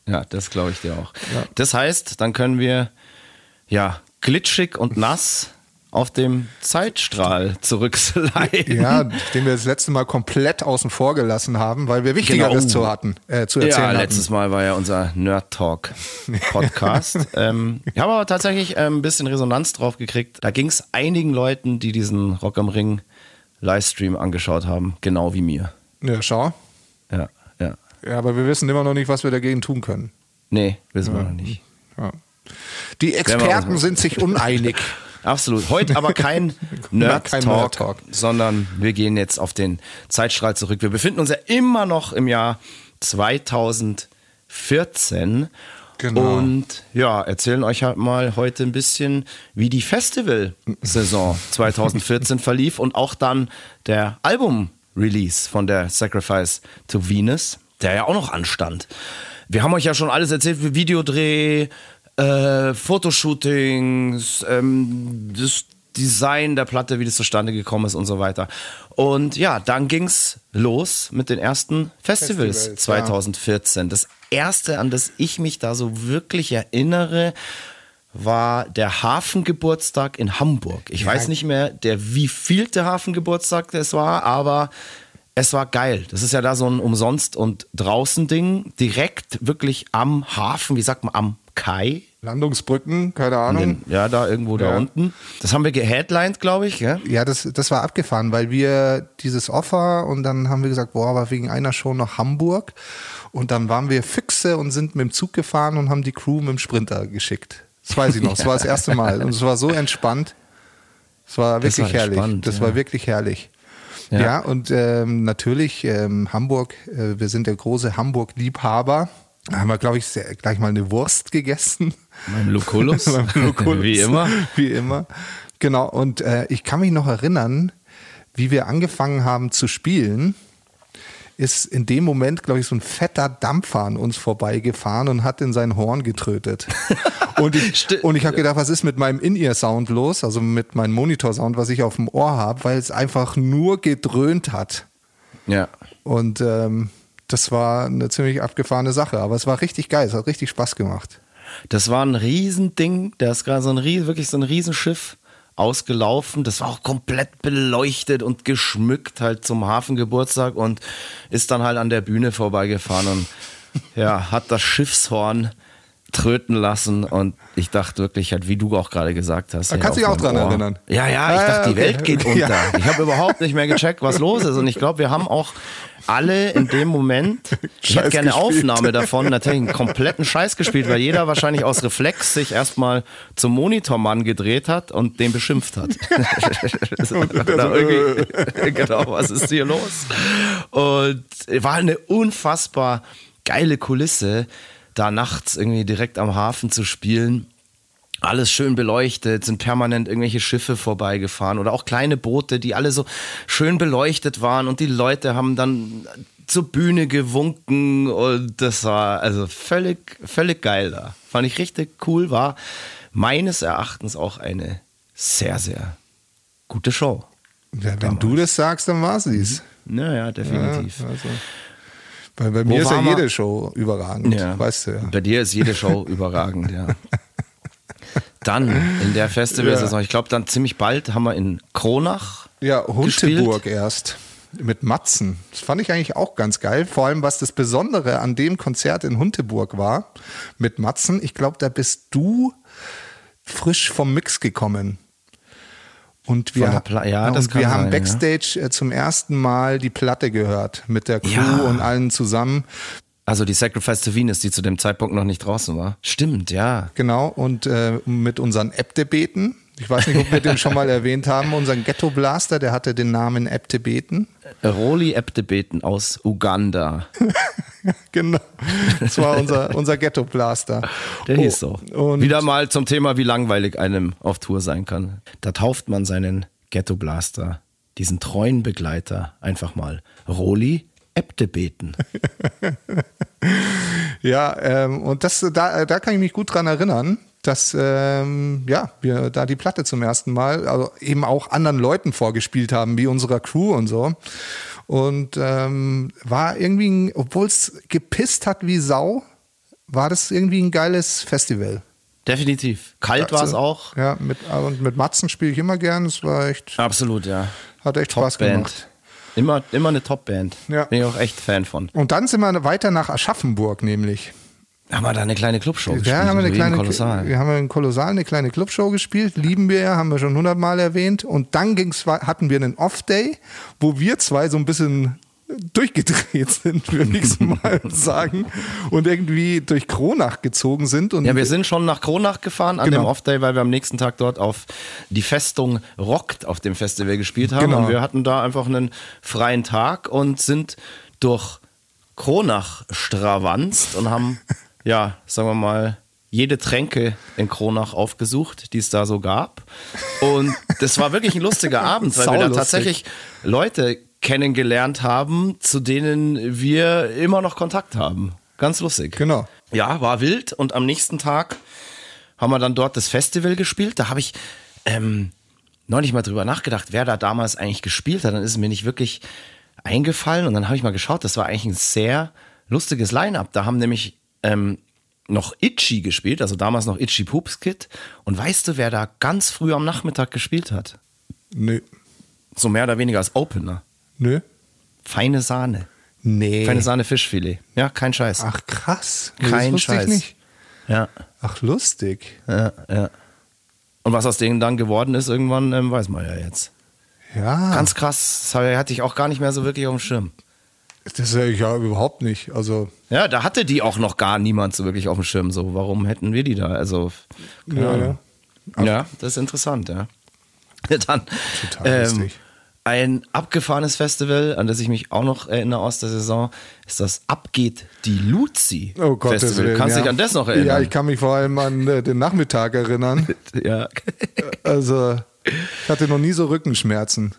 Ja, das glaube ich dir auch. Ja. Das heißt, dann können wir ja glitschig und nass auf dem Zeitstrahl zurücksliden. Ja, den wir das letzte Mal komplett außen vor gelassen haben, weil wir Wichtigeres Genau. zu hatten, äh, zu erzählen Ja, hatten. letztes Mal war ja unser Nerd Talk Podcast. ähm, ich habe aber tatsächlich ähm, ein bisschen Resonanz drauf gekriegt. Da ging es einigen Leuten, die diesen Rock am Ring Livestream angeschaut haben, genau wie mir. Ja, schau. Ja, ja. Ja, aber wir wissen immer noch nicht, was wir dagegen tun können. Nee, wissen wir noch nicht. Ja. Die Experten sind sich uneinig. Absolut. Heute aber kein Nerd Talk, Nerd Talk. sondern wir gehen jetzt auf den Zeitstrahl zurück. Wir befinden uns ja immer noch im Jahr 2014 Genau. und ja, erzählen euch halt mal heute ein bisschen, wie die Festival-Saison 2014 verlief und auch dann der Album-Release von der Sacrifice to Venus, der ja auch noch anstand. Wir haben euch ja schon alles erzählt, wie Videodreh, äh, Fotoshootings, ähm, das Design der Platte, wie das zustande gekommen ist und so weiter. Und ja, dann ging's los mit den ersten Festivals, Festivals, 2014. Das erste, an das ich mich da so wirklich erinnere, war der Hafengeburtstag in Hamburg. Ich weiß nicht mehr, der wievielte Hafengeburtstag das war, aber es war geil. Das ist ja da so ein Umsonst- und Draußen-Ding. Direkt wirklich am Hafen, wie sagt man, am Kai. Landungsbrücken, keine Ahnung. den, ja, da irgendwo da Ja. unten. Das haben wir geheadlined, glaube ich. Ja? Ja, das, das war abgefahren, weil wir dieses Offer und dann haben wir gesagt, boah, aber wegen einer Show nach Hamburg. Und dann waren wir Füchse und sind mit dem Zug gefahren und haben die Crew mit dem Sprinter geschickt. Das weiß ich noch. Das war das erste Mal. Und es war so entspannt. Es war Das wirklich war herrlich. das ja. war wirklich herrlich. Ja, Ja. und ähm, natürlich ähm, Hamburg, äh, wir sind der große Hamburg-Liebhaber. Da haben wir, glaube ich, sehr, gleich mal eine Wurst gegessen. Mein Lucullus. Beim Lucullus. wie immer. Wie immer. Genau. Und äh, ich kann mich noch erinnern, wie wir angefangen haben zu spielen, ist in dem Moment, glaube ich, so ein fetter Dampfer an uns vorbeigefahren und hat in sein Horn getrötet. Und ich, und ich habe gedacht, was ist mit meinem In-Ear-Sound los, also mit meinem Monitor-Sound, was ich auf dem Ohr habe, weil es einfach nur gedröhnt hat. Ja. Und ähm, das war eine ziemlich abgefahrene Sache, aber es war richtig geil, es hat richtig Spaß gemacht. Das war ein Riesending. Da ist gerade so ein Ries- wirklich so ein Riesenschiff ausgelaufen. Das war auch komplett beleuchtet und geschmückt halt zum Hafengeburtstag und ist dann halt an der Bühne vorbeigefahren und ja, hat das Schiffshorn tröten lassen und ich dachte wirklich, halt, wie du auch gerade gesagt hast. Da kannst du dich auch dran Ohr. erinnern. Ja, ja, ich Ah, dachte, die. Welt geht unter. Ja. Ich habe überhaupt nicht mehr gecheckt, was los ist und ich glaube, wir haben auch alle in dem Moment, ich hätte gerne gespielt. Aufnahme davon, natürlich einen kompletten Scheiß gespielt, weil jeder wahrscheinlich aus Reflex sich erstmal zum Monitormann gedreht hat und den beschimpft hat. Oder irgendwie, genau, was ist hier los? Und war eine unfassbar geile Kulisse, da nachts irgendwie direkt am Hafen zu spielen. Alles schön beleuchtet, sind permanent irgendwelche Schiffe vorbeigefahren oder auch kleine Boote, die alle so schön beleuchtet waren und die Leute haben dann zur Bühne gewunken und das war also völlig, völlig geil da. Fand ich richtig cool, war meines Erachtens auch eine sehr, sehr gute Show. Ja, wenn du das sagst, dann war sie's. Naja, definitiv. Ja, also. Weil bei mir ist ja jede Show überragend, Ja. weißt du ja. Bei dir ist jede Show überragend, ja. Dann in der Festivalsaison, ich glaube dann ziemlich bald haben wir in Kronach Ja, gespielt. Hunteburg erst. Mit Matzen. Das fand ich eigentlich auch ganz geil. Vor allem, was das Besondere an dem Konzert in Hunteburg war, mit Matzen. Ich glaube, da bist du frisch vom Mix gekommen. Und wir, ja, und wir haben sein, ja. Backstage äh, zum ersten Mal die Platte gehört. Mit der Crew Ja. und allen zusammen. Also die Sacrifice to Venus, die zu dem Zeitpunkt noch nicht draußen war. Stimmt, ja. Genau. Und äh, mit unseren App-Debeten. Ich weiß nicht, ob wir den schon mal erwähnt haben. Unseren Ghetto Blaster, der hatte den Namen App-Debeten. Roli Ebdebeten aus Uganda. Genau. Das war unser, unser Ghetto Blaster. Der Oh, hieß so. Und Wieder mal zum Thema, wie langweilig einem auf Tour sein kann. Da tauft man seinen Ghetto Blaster, diesen treuen Begleiter, einfach mal Roli Ebdebeten. ja, ähm, und das, da, da kann ich mich gut dran erinnern, dass ähm, ja, wir da die Platte zum ersten Mal, also eben auch anderen Leuten vorgespielt haben, wie unserer Crew und so. Und ähm, war irgendwie, obwohl es gepisst hat wie Sau, war das irgendwie ein geiles Festival. definitiv. Kalt war es auch. Ja, mit, und mit Matzen spiele ich immer gern. Es war echt, Absolut, ja. hat echt Spaß Top-Band. gemacht. Immer, immer eine Top-Band. Ja. Bin ich auch echt Fan von. Und dann sind wir weiter nach Aschaffenburg nämlich. Haben wir da eine kleine Clubshow gespielt? Ja, haben wir eine kleine, Kolossal. wir haben in Kolossal eine kleine Clubshow gespielt. Lieben wir ja, haben wir schon hundertmal erwähnt. Und dann ging's, hatten wir einen Off-Day, wo wir zwei so ein bisschen durchgedreht sind, würde ich mal sagen. Und irgendwie durch Kronach gezogen sind. Und Ja, wir sind schon nach Kronach gefahren an Genau. dem Off-Day, weil wir am nächsten Tag dort auf die Festung Rockt auf dem Festival gespielt haben. Genau. Und wir hatten da einfach einen freien Tag und sind durch Kronach stravanzt und haben, ja, sagen wir mal, jede Tränke in Kronach aufgesucht, die es da so gab. Und das war wirklich ein lustiger Abend, weil wir da tatsächlich Leute kennengelernt haben, zu denen wir immer noch Kontakt haben. Ganz lustig. Genau. Ja, war wild und am nächsten Tag haben wir dann dort das Festival gespielt. Da habe ich ähm, neulich mal drüber nachgedacht, wer da damals eigentlich gespielt hat. Dann ist es mir nicht wirklich eingefallen und dann habe ich mal geschaut. Das war eigentlich ein sehr lustiges Line-up. Da haben nämlich ähm, noch Itchy gespielt, also damals noch Itchy Poops Kid. Und weißt du, wer da ganz früh am Nachmittag gespielt hat? Nö. So mehr oder weniger als Opener. Nö. Feine Sahne. Nee. Feine Sahne Fischfilet. Ja, kein Scheiß. Ach krass. Nee, Kein Scheiß. ich nicht. Ja, Ach lustig. ja, ja. Und was aus denen dann geworden ist, irgendwann ähm, weiß man ja jetzt. Ja. Ganz krass, das hatte ich auch gar nicht mehr so wirklich auf dem Schirm. Das ist ja, ja überhaupt nicht. Also Ja, da hatte die auch noch gar niemand so wirklich auf dem Schirm. So, warum hätten wir die da? Also, Ja, ja. ja, das ist interessant, ja. ja dann Total ähm, ein abgefahrenes Festival, an das ich mich auch noch erinnere aus der Saison, ist das Abgeht die Luzi Oh Gott, Festival. Kannst du dich an das noch Ja, erinnern? ich kann mich vor allem an äh, den Nachmittag erinnern. ja. Also, ich hatte noch nie so Rückenschmerzen.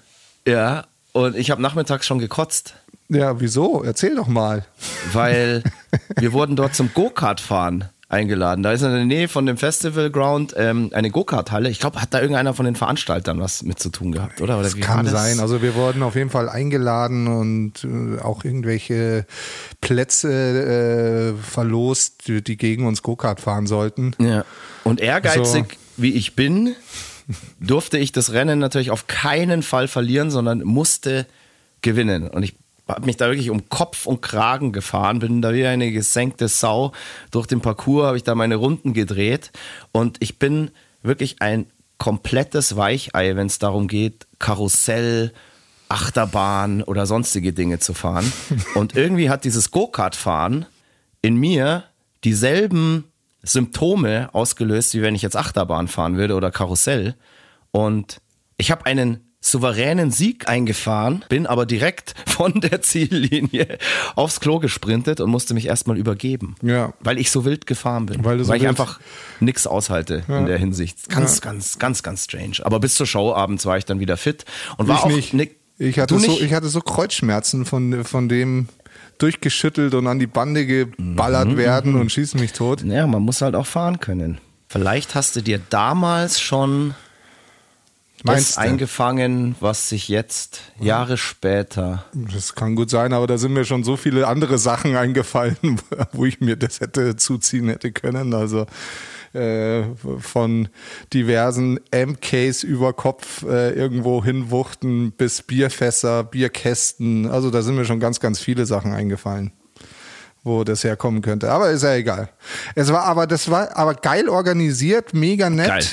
ja, und ich habe nachmittags schon gekotzt. Ja, wieso? Erzähl doch mal. weil wir wurden dort zum Go-Kart-Fahren eingeladen. Da ist in der Nähe von dem Festival Ground ähm, eine Go-Kart-Halle. Ich glaube, hat da irgendeiner von den Veranstaltern was mit zu tun gehabt, oder? oder Das kann das? sein. Also wir wurden auf jeden Fall eingeladen und äh, auch irgendwelche Plätze äh, verlost, die, die gegen uns Go-Kart fahren sollten. Ja. Und ehrgeizig So. wie ich bin, durfte ich das Rennen natürlich auf keinen Fall verlieren, sondern musste gewinnen. Und ich habe mich da wirklich um Kopf und Kragen gefahren, bin da wie eine gesenkte Sau durch den Parcours, habe ich da meine Runden gedreht. Und ich bin wirklich ein komplettes Weichei, wenn es darum geht, Karussell, Achterbahn oder sonstige Dinge zu fahren. Und irgendwie hat dieses Go-Kart-Fahren in mir dieselben Symptome ausgelöst, wie wenn ich jetzt Achterbahn fahren würde oder Karussell. Und ich habe einen souveränen Sieg eingefahren, bin aber direkt von der Ziellinie aufs Klo gesprintet und musste mich erstmal übergeben. Ja. Weil ich so wild gefahren bin. Weil so ich wild- einfach nichts aushalte in der Hinsicht. Ganz, ganz, ganz, ganz strange. Aber bis zur Show abends war ich dann wieder fit und war ich auch nicht. Ich, hatte so, ich hatte so Kreuzschmerzen von, von dem durchgeschüttelt und an die Bande geballert Mhm. werden und schießen mich tot. Ja, man muss halt auch fahren können. Vielleicht hast du dir damals schon das Meinst du? eingefangen, was sich jetzt Jahre später. Das kann gut sein, aber da sind mir schon so viele andere Sachen eingefallen, wo ich mir das hätte zuziehen hätte können. Also äh, von diversen MKs über Kopf äh, irgendwo hinwuchten bis Bierfässer, Bierkästen. Also da sind mir schon ganz, ganz viele Sachen eingefallen wo das herkommen könnte. Aber ist ja egal. Es war aber, das war aber geil organisiert, mega nett. Geil.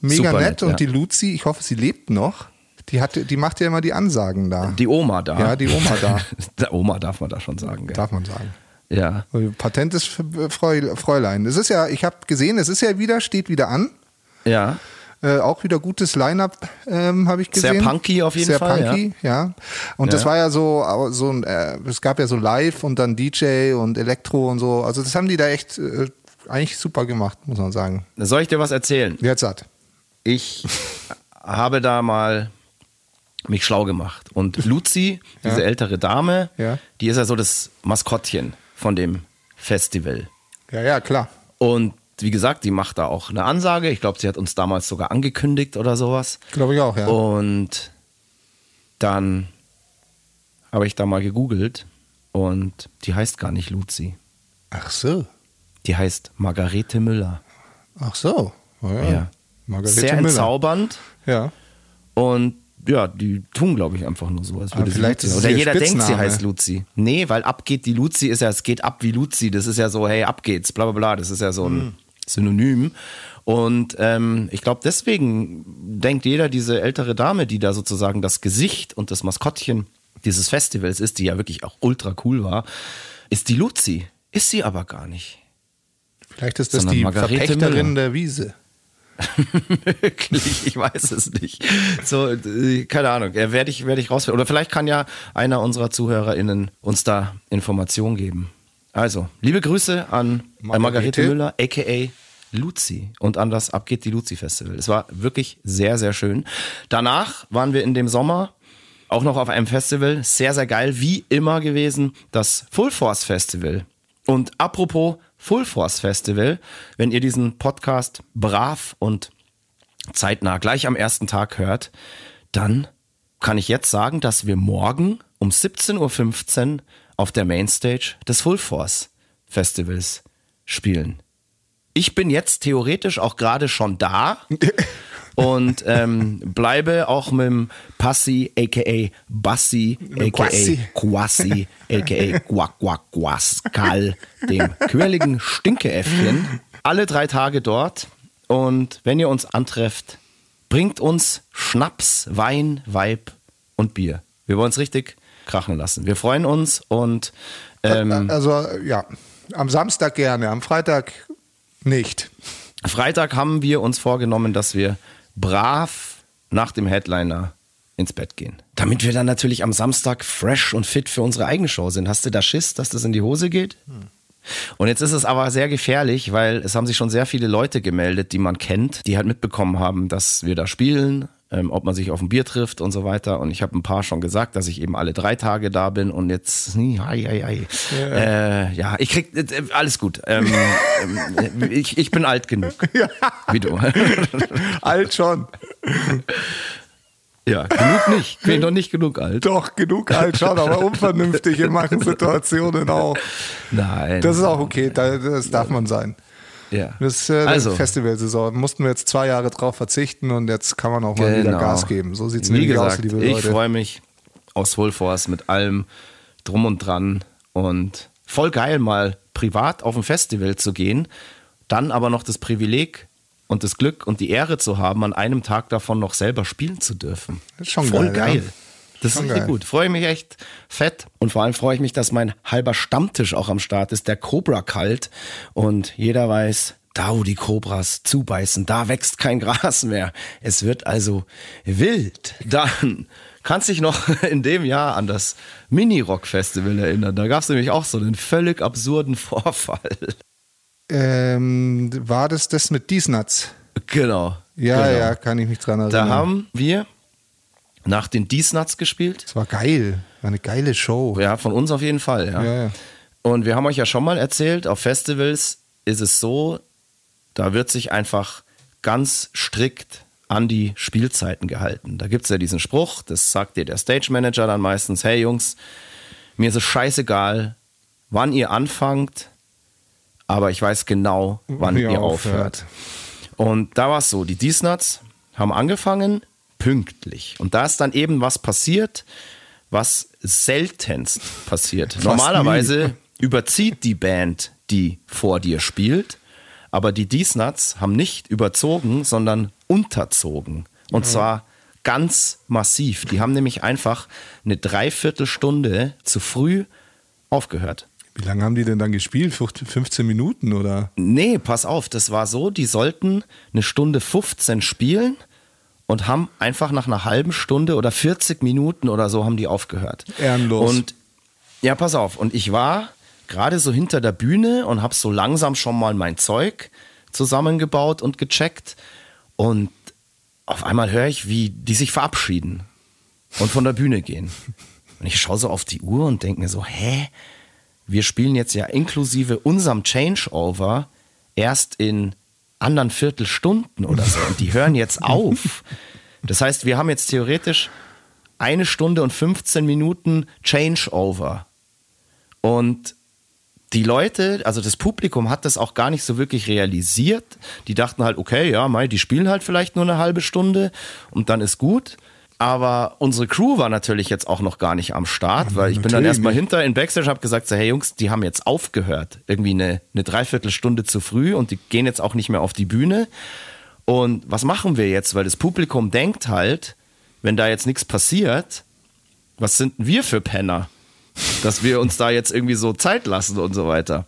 Mega nett. nett, Und ja. die Luzi, ich hoffe, sie lebt noch. Die, hat, die macht ja immer die Ansagen da. Die Oma da. Ja, die Oma da. Der Oma darf man da schon sagen. Gell? Darf man sagen. Ja. Patentes Freu- Fräulein. Es ist ja, ich habe gesehen, es ist ja wieder, steht wieder an. Ja. Äh, auch wieder gutes Line-up, ähm, habe ich Sehr gesehen. punky auf jeden Sehr Fall, punky, ja. Und Ja. das war ja so, so ein, äh, es gab ja so Live und dann DJ und Elektro und so. Also das haben die da echt äh, eigentlich super gemacht, muss man sagen. Soll ich dir was erzählen? Jetzt hat. Ich habe da mal mich schlau gemacht. Und Luzi, diese Ja. ältere Dame, Ja. die ist ja so das Maskottchen von dem Festival. Ja, ja, klar. Und wie gesagt, die macht da auch eine Ansage. Ich glaube, sie hat uns damals sogar angekündigt oder sowas. Glaube ich auch, ja. Und dann habe ich da mal gegoogelt und die heißt gar nicht Luzi. Ach so. Die heißt Margarete Müller. Ach so. Oh ja. Ja. Margarete Sehr Müller. entzaubernd Ja. und ja, die tun, glaube ich, einfach nur so, als würde vielleicht Luzi. Oder jeder denkt, sie Spitzname. heißt Luzi. Nee, weil ab geht die Luzi ist ja, es geht ab wie Luzi. Das ist ja so, hey, ab geht's, bla bla bla. Das ist ja so ein Hm. Synonym. Und ähm, ich glaube, deswegen denkt jeder, diese ältere Dame, die da sozusagen das Gesicht und das Maskottchen dieses Festivals ist, die ja wirklich auch ultra cool war, ist die Luzi. Ist sie aber gar nicht. Vielleicht ist das Sondern die Margarete Verpächterin Müller. der Wiese. Wirklich, ich weiß es nicht. So, äh, keine Ahnung, äh, werde ich, werde ich rausfinden. Oder vielleicht kann ja einer unserer ZuhörerInnen uns da Informationen geben. Also, liebe Grüße an Margarete, Margarete. Müller, a.k.a. Luzi und an das Ab geht die Luzi Festival. Es war wirklich sehr, sehr schön. Danach waren wir in dem Sommer auch noch auf einem Festival, sehr, sehr geil, wie immer gewesen, das Full Force Festival. Und apropos Full Force Festival, wenn ihr diesen Podcast brav und zeitnah gleich am ersten Tag hört, dann kann ich jetzt sagen, dass wir morgen um 17.15 Uhr auf der Mainstage des Full Force Festivals spielen. Ich bin jetzt theoretisch auch gerade schon da und ähm, bleibe auch mit dem Passi, aka Bassi, aka Quassi. Quassi, aka Quack Quack Quaskal, dem quirligen Stinkeäffchen, alle drei Tage dort. Und wenn ihr uns antrefft, bringt uns Schnaps, Wein, Weib und Bier. Wir wollen es richtig krachen lassen. Wir freuen uns und ähm, Also ja, am Samstag gerne, am Freitag nicht. Freitag haben wir uns vorgenommen, dass wir brav nach dem Headliner ins Bett gehen. Damit wir dann natürlich am Samstag fresh und fit für unsere eigene Show sind. Hast du da Schiss, dass das in die Hose geht? Und jetzt ist es aber sehr gefährlich, weil es haben sich schon sehr viele Leute gemeldet, die man kennt, die halt mitbekommen haben, dass wir da spielen, ähm, ob man sich auf ein Bier trifft und so weiter. Und ich habe ein paar schon gesagt, dass ich eben alle drei Tage da bin und jetzt, ei, ei, ei. Äh, ja, ich krieg äh, alles gut. Ähm, ähm, ich, ich bin alt genug. Wie du. Alt schon. ja, genug nicht. Bin noch nicht genug alt. Doch, genug alt schon, aber unvernünftig in manchen Situationen auch. Nein. Das ist auch okay, da- das darf man sein. Ja. Das ist äh, Also. Festivalsaison. Mussten wir jetzt zwei Jahre drauf verzichten und jetzt kann man auch mal wieder Genau. Gas geben. So sieht es nämlich gesagt, aus, liebe ich Leute. freue mich aus Force mit allem drum und dran und voll geil mal privat auf ein Festival zu gehen, dann aber noch das Privileg und das Glück und die Ehre zu haben, an einem Tag davon noch selber spielen zu dürfen. Das ist schon voll geil, ja. Das Schon ist richtig geil. gut. Freue mich echt fett. Und vor allem freue ich mich, dass mein halber Stammtisch auch am Start ist, der Cobra kalt. Und jeder weiß, da wo die Cobras zubeißen, da wächst kein Gras mehr. Es wird also wild. Dann kannst dich noch in dem Jahr an das Mini-Rock-Festival erinnern. Da gab es nämlich auch so einen völlig absurden Vorfall. Ähm, war das das mit Diesnuts? Genau. Ja, genau. ja, kann ich mich dran Da erinnern. haben wir nach den Diesnuts gespielt. das war geil. War eine geile Show. Ja, von uns auf jeden Fall, ja. Ja. Und wir haben euch ja schon mal erzählt, auf Festivals ist es so, da wird sich einfach ganz strikt an die Spielzeiten gehalten. Da gibt es ja diesen Spruch, das sagt dir der Stage Manager dann meistens, hey Jungs, mir ist es scheißegal, wann ihr anfangt, aber ich weiß genau, wann ihr ihr aufhört. aufhört. Und da war es so, die Diesnuts haben angefangen pünktlich. Und da ist dann eben was passiert, was seltenst passiert. Normalerweise überzieht die Band, die vor dir spielt, aber die Diesnuts haben nicht überzogen, sondern unterzogen. Und zwar ganz massiv. Die haben nämlich einfach eine Dreiviertelstunde zu früh aufgehört. Wie lange haben die denn dann gespielt? 15 Minuten oder? Nee, pass auf, das war so, die sollten eine Stunde 15 spielen und haben einfach nach einer halben Stunde oder 40 Minuten oder so haben die aufgehört. Ehrenlos. Und ja, pass auf, und ich war gerade so hinter der Bühne und habe so langsam schon mal mein Zeug zusammengebaut und gecheckt und auf einmal höre ich, wie die sich verabschieden und von der Bühne gehen. Und ich schaue so auf die Uhr und denke mir so, hä? Wir spielen jetzt ja inklusive unserem Changeover erst in anderen Viertelstunden oder so. Und die hören jetzt auf. Das heißt, wir haben jetzt theoretisch eine Stunde und 15 Minuten Changeover. Und die Leute, also das Publikum hat das auch gar nicht so wirklich realisiert. Die dachten halt, okay, ja, Mai, die spielen halt vielleicht nur eine halbe Stunde und dann ist gut. Aber unsere Crew war natürlich jetzt auch noch gar nicht am Start, weil ich bin dann erstmal hinter in Backstage, habe gesagt, so, hey Jungs, die haben jetzt aufgehört. Irgendwie eine, eine Dreiviertelstunde zu früh und die gehen jetzt auch nicht mehr auf die Bühne. Und was machen wir jetzt? Weil das Publikum denkt halt, wenn da jetzt nichts passiert, was sind wir für Penner? Dass wir uns da jetzt irgendwie so Zeit lassen und so weiter.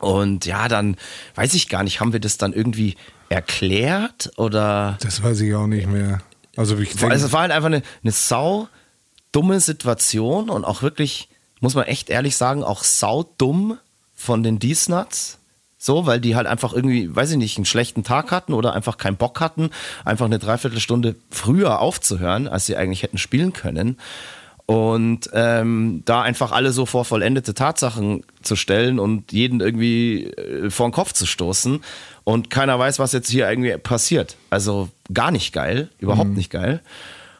Und ja, dann weiß ich gar nicht, haben wir das dann irgendwie erklärt oder? Das weiß ich auch nicht mehr. Also, ich denke, also es war halt einfach eine, eine sau dumme Situation und auch wirklich, muss man echt ehrlich sagen, auch sau dumm von den Diesnuts. So, weil die halt einfach irgendwie, weiß ich nicht, einen schlechten Tag hatten oder einfach keinen Bock hatten, einfach eine Dreiviertelstunde früher aufzuhören, als sie eigentlich hätten spielen können. Und ähm, da einfach alle so vor vollendete Tatsachen zu stellen und jeden irgendwie äh, vor den Kopf zu stoßen und keiner weiß, was jetzt hier irgendwie passiert. Also gar nicht geil, überhaupt mhm. nicht geil.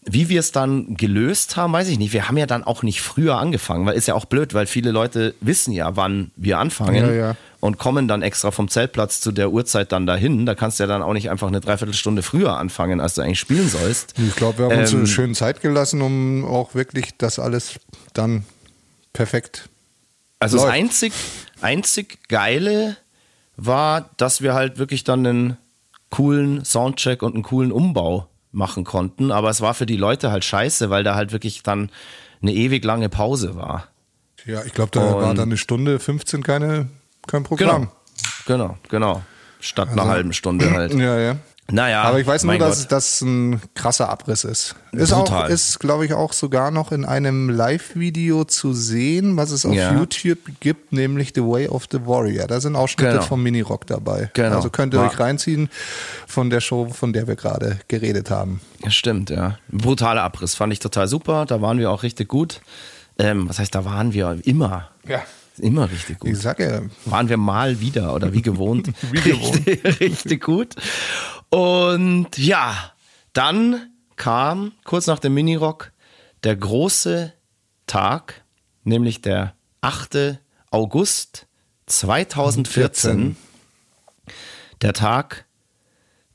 Wie wir es dann gelöst haben, weiß ich nicht. Wir haben ja dann auch nicht früher angefangen, weil ist ja auch blöd, weil viele Leute wissen ja, wann wir anfangen ja, ja. und kommen dann extra vom Zeltplatz zu der Uhrzeit dann dahin. Da kannst du ja dann auch nicht einfach eine Dreiviertelstunde früher anfangen, als du eigentlich spielen sollst. Ich glaube, wir haben ähm, uns eine schöne Zeit gelassen, um auch wirklich das alles dann perfekt. Also läuft. das einzig, einzig geile war, dass wir halt wirklich dann einen coolen Soundcheck und einen coolen Umbau machen konnten. Aber es war für die Leute halt scheiße, weil da halt wirklich dann eine ewig lange Pause war. Ja, ich glaube, da und war dann eine Stunde 15 keine, kein Programm. Genau, genau, genau. Statt also, einer halben Stunde halt. Ja, ja. Naja. Aber ich weiß nur, dass das ein krasser Abriss ist. Ist Brutal. auch, ist, glaube ich, auch sogar noch in einem Live-Video zu sehen, was es auf ja. YouTube gibt, nämlich The Way of the Warrior. Da sind Ausschnitte genau. vom Mini-Rock dabei. Genau. Also könnt ihr War. euch reinziehen von der Show, von der wir gerade geredet haben. Ja, stimmt, ja. Brutaler Abriss, fand ich total super. Da waren wir auch richtig gut. Ähm, was heißt, da waren wir immer. Ja. Immer richtig gut. Ich sag ja. Waren wir mal wieder oder wie gewohnt. wie gewohnt. Richtig, richtig gut. Und ja, dann kam kurz nach dem Minirock der große Tag, nämlich der 8. August 2014. 14. Der Tag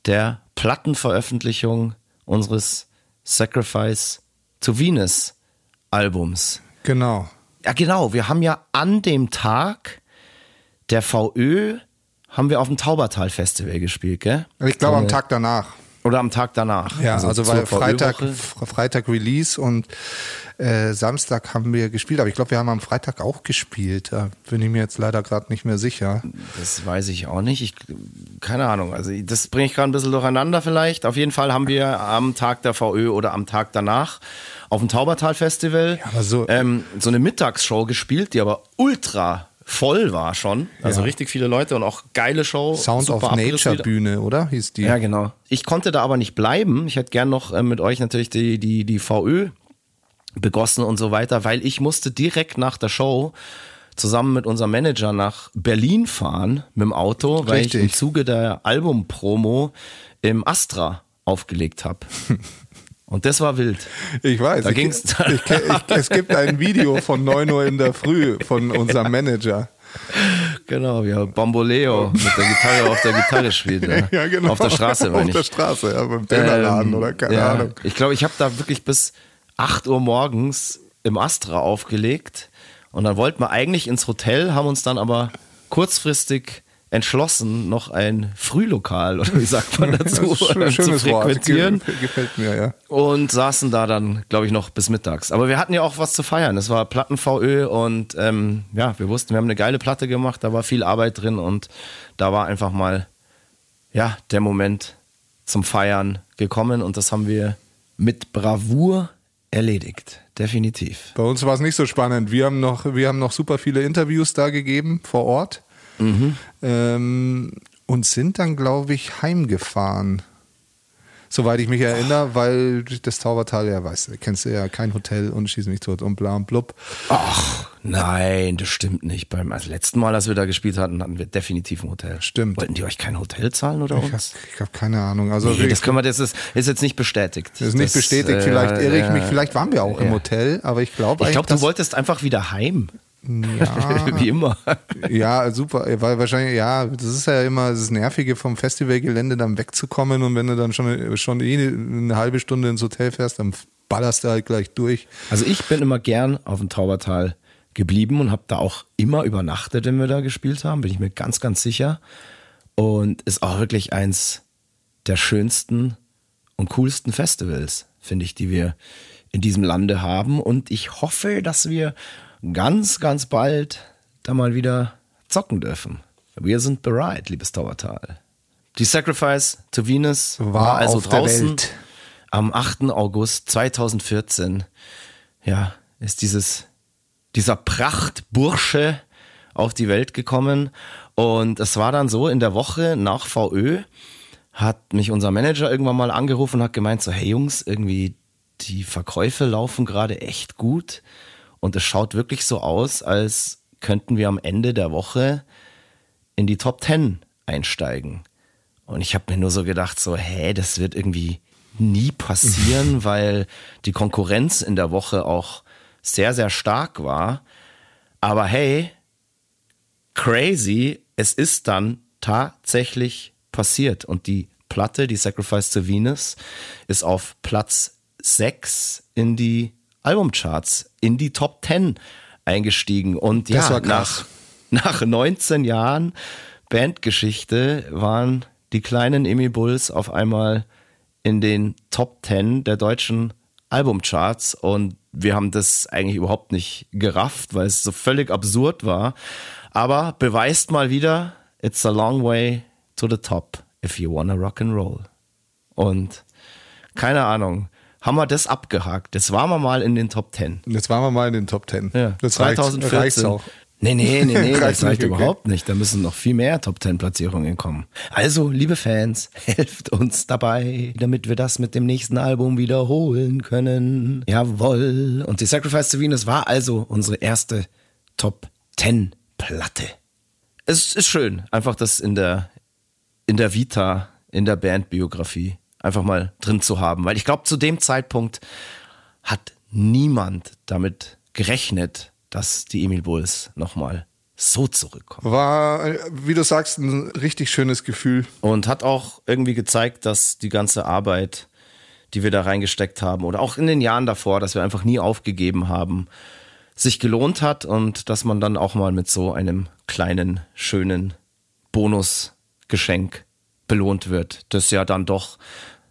der Plattenveröffentlichung unseres Sacrifice to Venus Albums. Genau. Ja, genau. Wir haben ja an dem Tag der VÖ haben wir auf dem Taubertal Festival gespielt, gell? Ich glaube am Tag danach. Oder am Tag danach. Ja, also, also weil Freitag, Freitag Release und äh, Samstag haben wir gespielt. Aber ich glaube, wir haben am Freitag auch gespielt. Da bin ich mir jetzt leider gerade nicht mehr sicher. Das weiß ich auch nicht. Ich, keine Ahnung. Also das bringe ich gerade ein bisschen durcheinander vielleicht. Auf jeden Fall haben wir am Tag der VÖ oder am Tag danach auf dem Taubertal Festival ja, so, ähm, so eine Mittagsshow gespielt, die aber ultra voll war schon. Also ja. richtig viele Leute und auch geile Show. Sound of Nature Bühne, oder? Hieß die. Ja, genau. Ich konnte da aber nicht bleiben. Ich hätte gern noch äh, mit euch natürlich die, die, die VÖ begossen und so weiter, weil ich musste direkt nach der Show zusammen mit unserem Manager nach Berlin fahren mit dem Auto, weil Richtig. ich im Zuge der Albumpromo im Astra aufgelegt habe. Und das war wild. Ich weiß. Da ich, ging's ich, ich, es gibt ein Video von 9 Uhr in der Früh von unserem Manager. Genau, wie Bamboleo mit der Gitarre auf der Gitarre spielt. Ja. ja, genau. Auf der Straße, meine ich. Auf der Straße, ja, beim Dönerladen ähm, oder keine ja. Ahnung. Ich glaube, ich habe da wirklich bis 8 Uhr morgens im Astra aufgelegt. Und dann wollten wir eigentlich ins Hotel, haben uns dann aber kurzfristig entschlossen, noch ein Frühlokal oder wie sagt man dazu, schön, zu frequentieren. Wort. Gefällt mir, ja. Und saßen da dann, glaube ich, noch bis mittags. Aber wir hatten ja auch was zu feiern. Es war Platten-VÖ und ähm, ja, wir wussten, wir haben eine geile Platte gemacht, da war viel Arbeit drin und da war einfach mal, ja, der Moment zum Feiern gekommen und das haben wir mit Bravour erledigt. Definitiv. Bei uns war es nicht so spannend. Wir haben noch, wir haben noch super viele Interviews da gegeben vor Ort. Mhm. Ähm, und sind dann, glaube ich, heimgefahren. Soweit ich mich erinnere, weil das Taubertal, ja, weißt du, kennst du ja kein Hotel und schieß mich tot und bla und blub. Ach, nein, das stimmt nicht. Beim also letzten Mal, als wir da gespielt hatten, hatten wir definitiv ein Hotel. Stimmt. Wollten die euch kein Hotel zahlen oder ich uns? Hab, ich habe keine Ahnung. Also nee, das können wir, das ist, ist jetzt nicht bestätigt. Das ist nicht das, bestätigt. Vielleicht äh, irre ich mich. Vielleicht waren wir auch ja. im Hotel, aber ich glaube Ich glaube, du wolltest einfach wieder heim. Ja, Wie immer. ja, super, weil wahrscheinlich, ja, das ist ja immer das Nervige vom Festivalgelände dann wegzukommen und wenn du dann schon, schon eh eine halbe Stunde ins Hotel fährst, dann ballerst du halt gleich durch. Also ich bin immer gern auf dem Taubertal geblieben und habe da auch immer übernachtet, wenn wir da gespielt haben, bin ich mir ganz, ganz sicher. Und ist auch wirklich eins der schönsten und coolsten Festivals, finde ich, die wir in diesem Lande haben. Und ich hoffe, dass wir ganz, ganz bald da mal wieder zocken dürfen. Wir sind bereit, liebes Taubertal. Die Sacrifice to Venus war, War also auf der draußen Welt. am 8. August 2014. Ja, ist dieses, dieser Prachtbursche auf die Welt gekommen. Und es war dann so, in der Woche nach VÖ hat mich unser Manager irgendwann mal angerufen und hat gemeint so, hey Jungs, irgendwie die Verkäufe laufen gerade echt gut. Und es schaut wirklich so aus, als könnten wir am Ende der Woche in die Top 10 einsteigen. Und ich habe mir nur so gedacht, so, hä, das wird irgendwie nie passieren, weil die Konkurrenz in der Woche auch sehr, sehr stark war. Aber hey, crazy, es ist dann tatsächlich passiert. Und die Platte, die Sacrifice to Venus, ist auf Platz 6 in die Albumcharts, in die Top 10 eingestiegen. Und Das ja, nach, nach 19 Jahren Bandgeschichte waren die kleinen Emmy Bulls auf einmal in den Top 10 der deutschen Albumcharts und wir haben das eigentlich überhaupt nicht gerafft, weil es so völlig absurd war. Aber beweist mal wieder, it's a long way to the top if you wanna rock and roll. Und keine Ahnung, haben wir das abgehakt. Das waren wir mal in den Top 10. Jetzt waren wir mal in den Top Ten. Ja, das reicht, 2014. reicht's auch. Nee, nee, nee, nee, das Reicht reicht überhaupt nicht. Da müssen noch viel mehr Top 10 Platzierungen kommen. Also, liebe Fans, helft uns dabei, damit wir das mit dem nächsten Album wiederholen können. Jawohl. Und die Sacrifice to Venus war also unsere erste Top 10 Platte. Es ist schön, einfach das in der, in der Vita, in der Bandbiografie einfach mal drin zu haben. Weil ich glaube, zu dem Zeitpunkt hat niemand damit gerechnet, dass die Emil Bulls nochmal so zurückkommen. War, äh, wie du sagst, ein richtig schönes Gefühl. Und hat auch irgendwie gezeigt, dass die ganze Arbeit, die wir da reingesteckt haben, oder auch in den Jahren davor, dass wir einfach nie aufgegeben haben, sich gelohnt hat und dass man dann auch mal mit so einem kleinen, schönen Bonusgeschenk belohnt wird, das ja dann doch,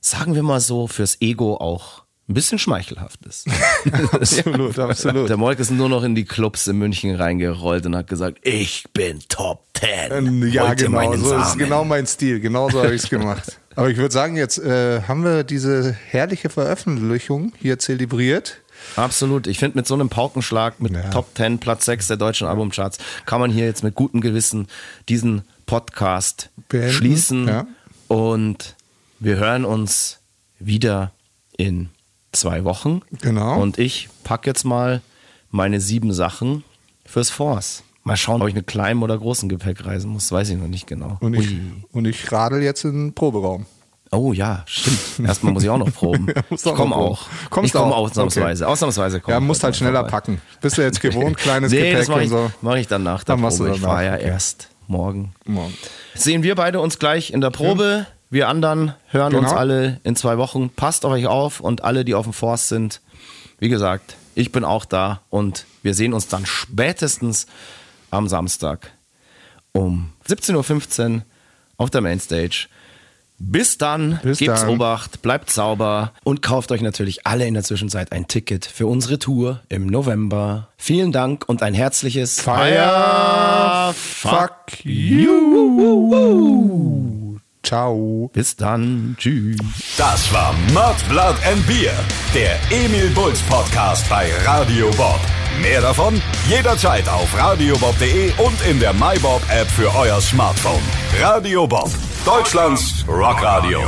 sagen wir mal so, fürs Ego auch ein bisschen schmeichelhaft ist. Absolut, absolut. Der Molk ist nur noch in die Clubs in München reingerollt und hat gesagt, ich bin Top 10. Ähm, Ja, Holt ihr genau, so ist Samen. genau mein Stil. Genau so habe ich es gemacht. Aber ich würde sagen, jetzt äh, haben wir diese herrliche Veröffentlichung hier zelebriert. Absolut. Ich finde, mit so einem Paukenschlag, mit Ja. Top 10, Platz 6 der deutschen Albumcharts, kann man hier jetzt mit gutem Gewissen diesen Podcast Beenden, schließen. ja. Und wir hören uns wieder in zwei Wochen. Genau. Und ich packe jetzt mal meine sieben Sachen fürs Force. Mal schauen, ob ich mit kleinem oder großen Gepäck reisen muss. Weiß ich noch nicht genau. Und ich, Ui. und ich radel jetzt in den Proberaum. Oh ja, stimmt. Erstmal muss ich auch noch proben. Musst ich auch komme auch. Kommst ich komme auch? ausnahmsweise. Ausnahmsweise komme Ja, musst halt schneller packen. Bist du jetzt gewohnt, kleines Nee, Gepäck mache und ich, so. mach ich dann nach der Dann machst du. Ich danach, fahre ja okay. erst morgen. Morgen. Sehen wir beide uns gleich in der Probe. Wir anderen hören Genau. uns alle in zwei Wochen. Passt auf euch auf und alle, die auf dem Forst sind. Wie gesagt, ich bin auch da und wir sehen uns dann spätestens am Samstag um 17.15 Uhr auf der Mainstage. Bis dann, Bis gebt's dann. Obacht, bleibt sauber und kauft euch natürlich alle in der Zwischenzeit ein Ticket für unsere Tour im November. Vielen Dank und ein herzliches Fire, fuck you. Ciao. Bis dann, tschüss. Das war Mud, Blood and Beer, der Emil Bulls Podcast bei Radio Bob. Mehr davon jederzeit auf radiobob.de und in der MyBob App für euer Smartphone. Radio Bob, Deutschlands Rockradio.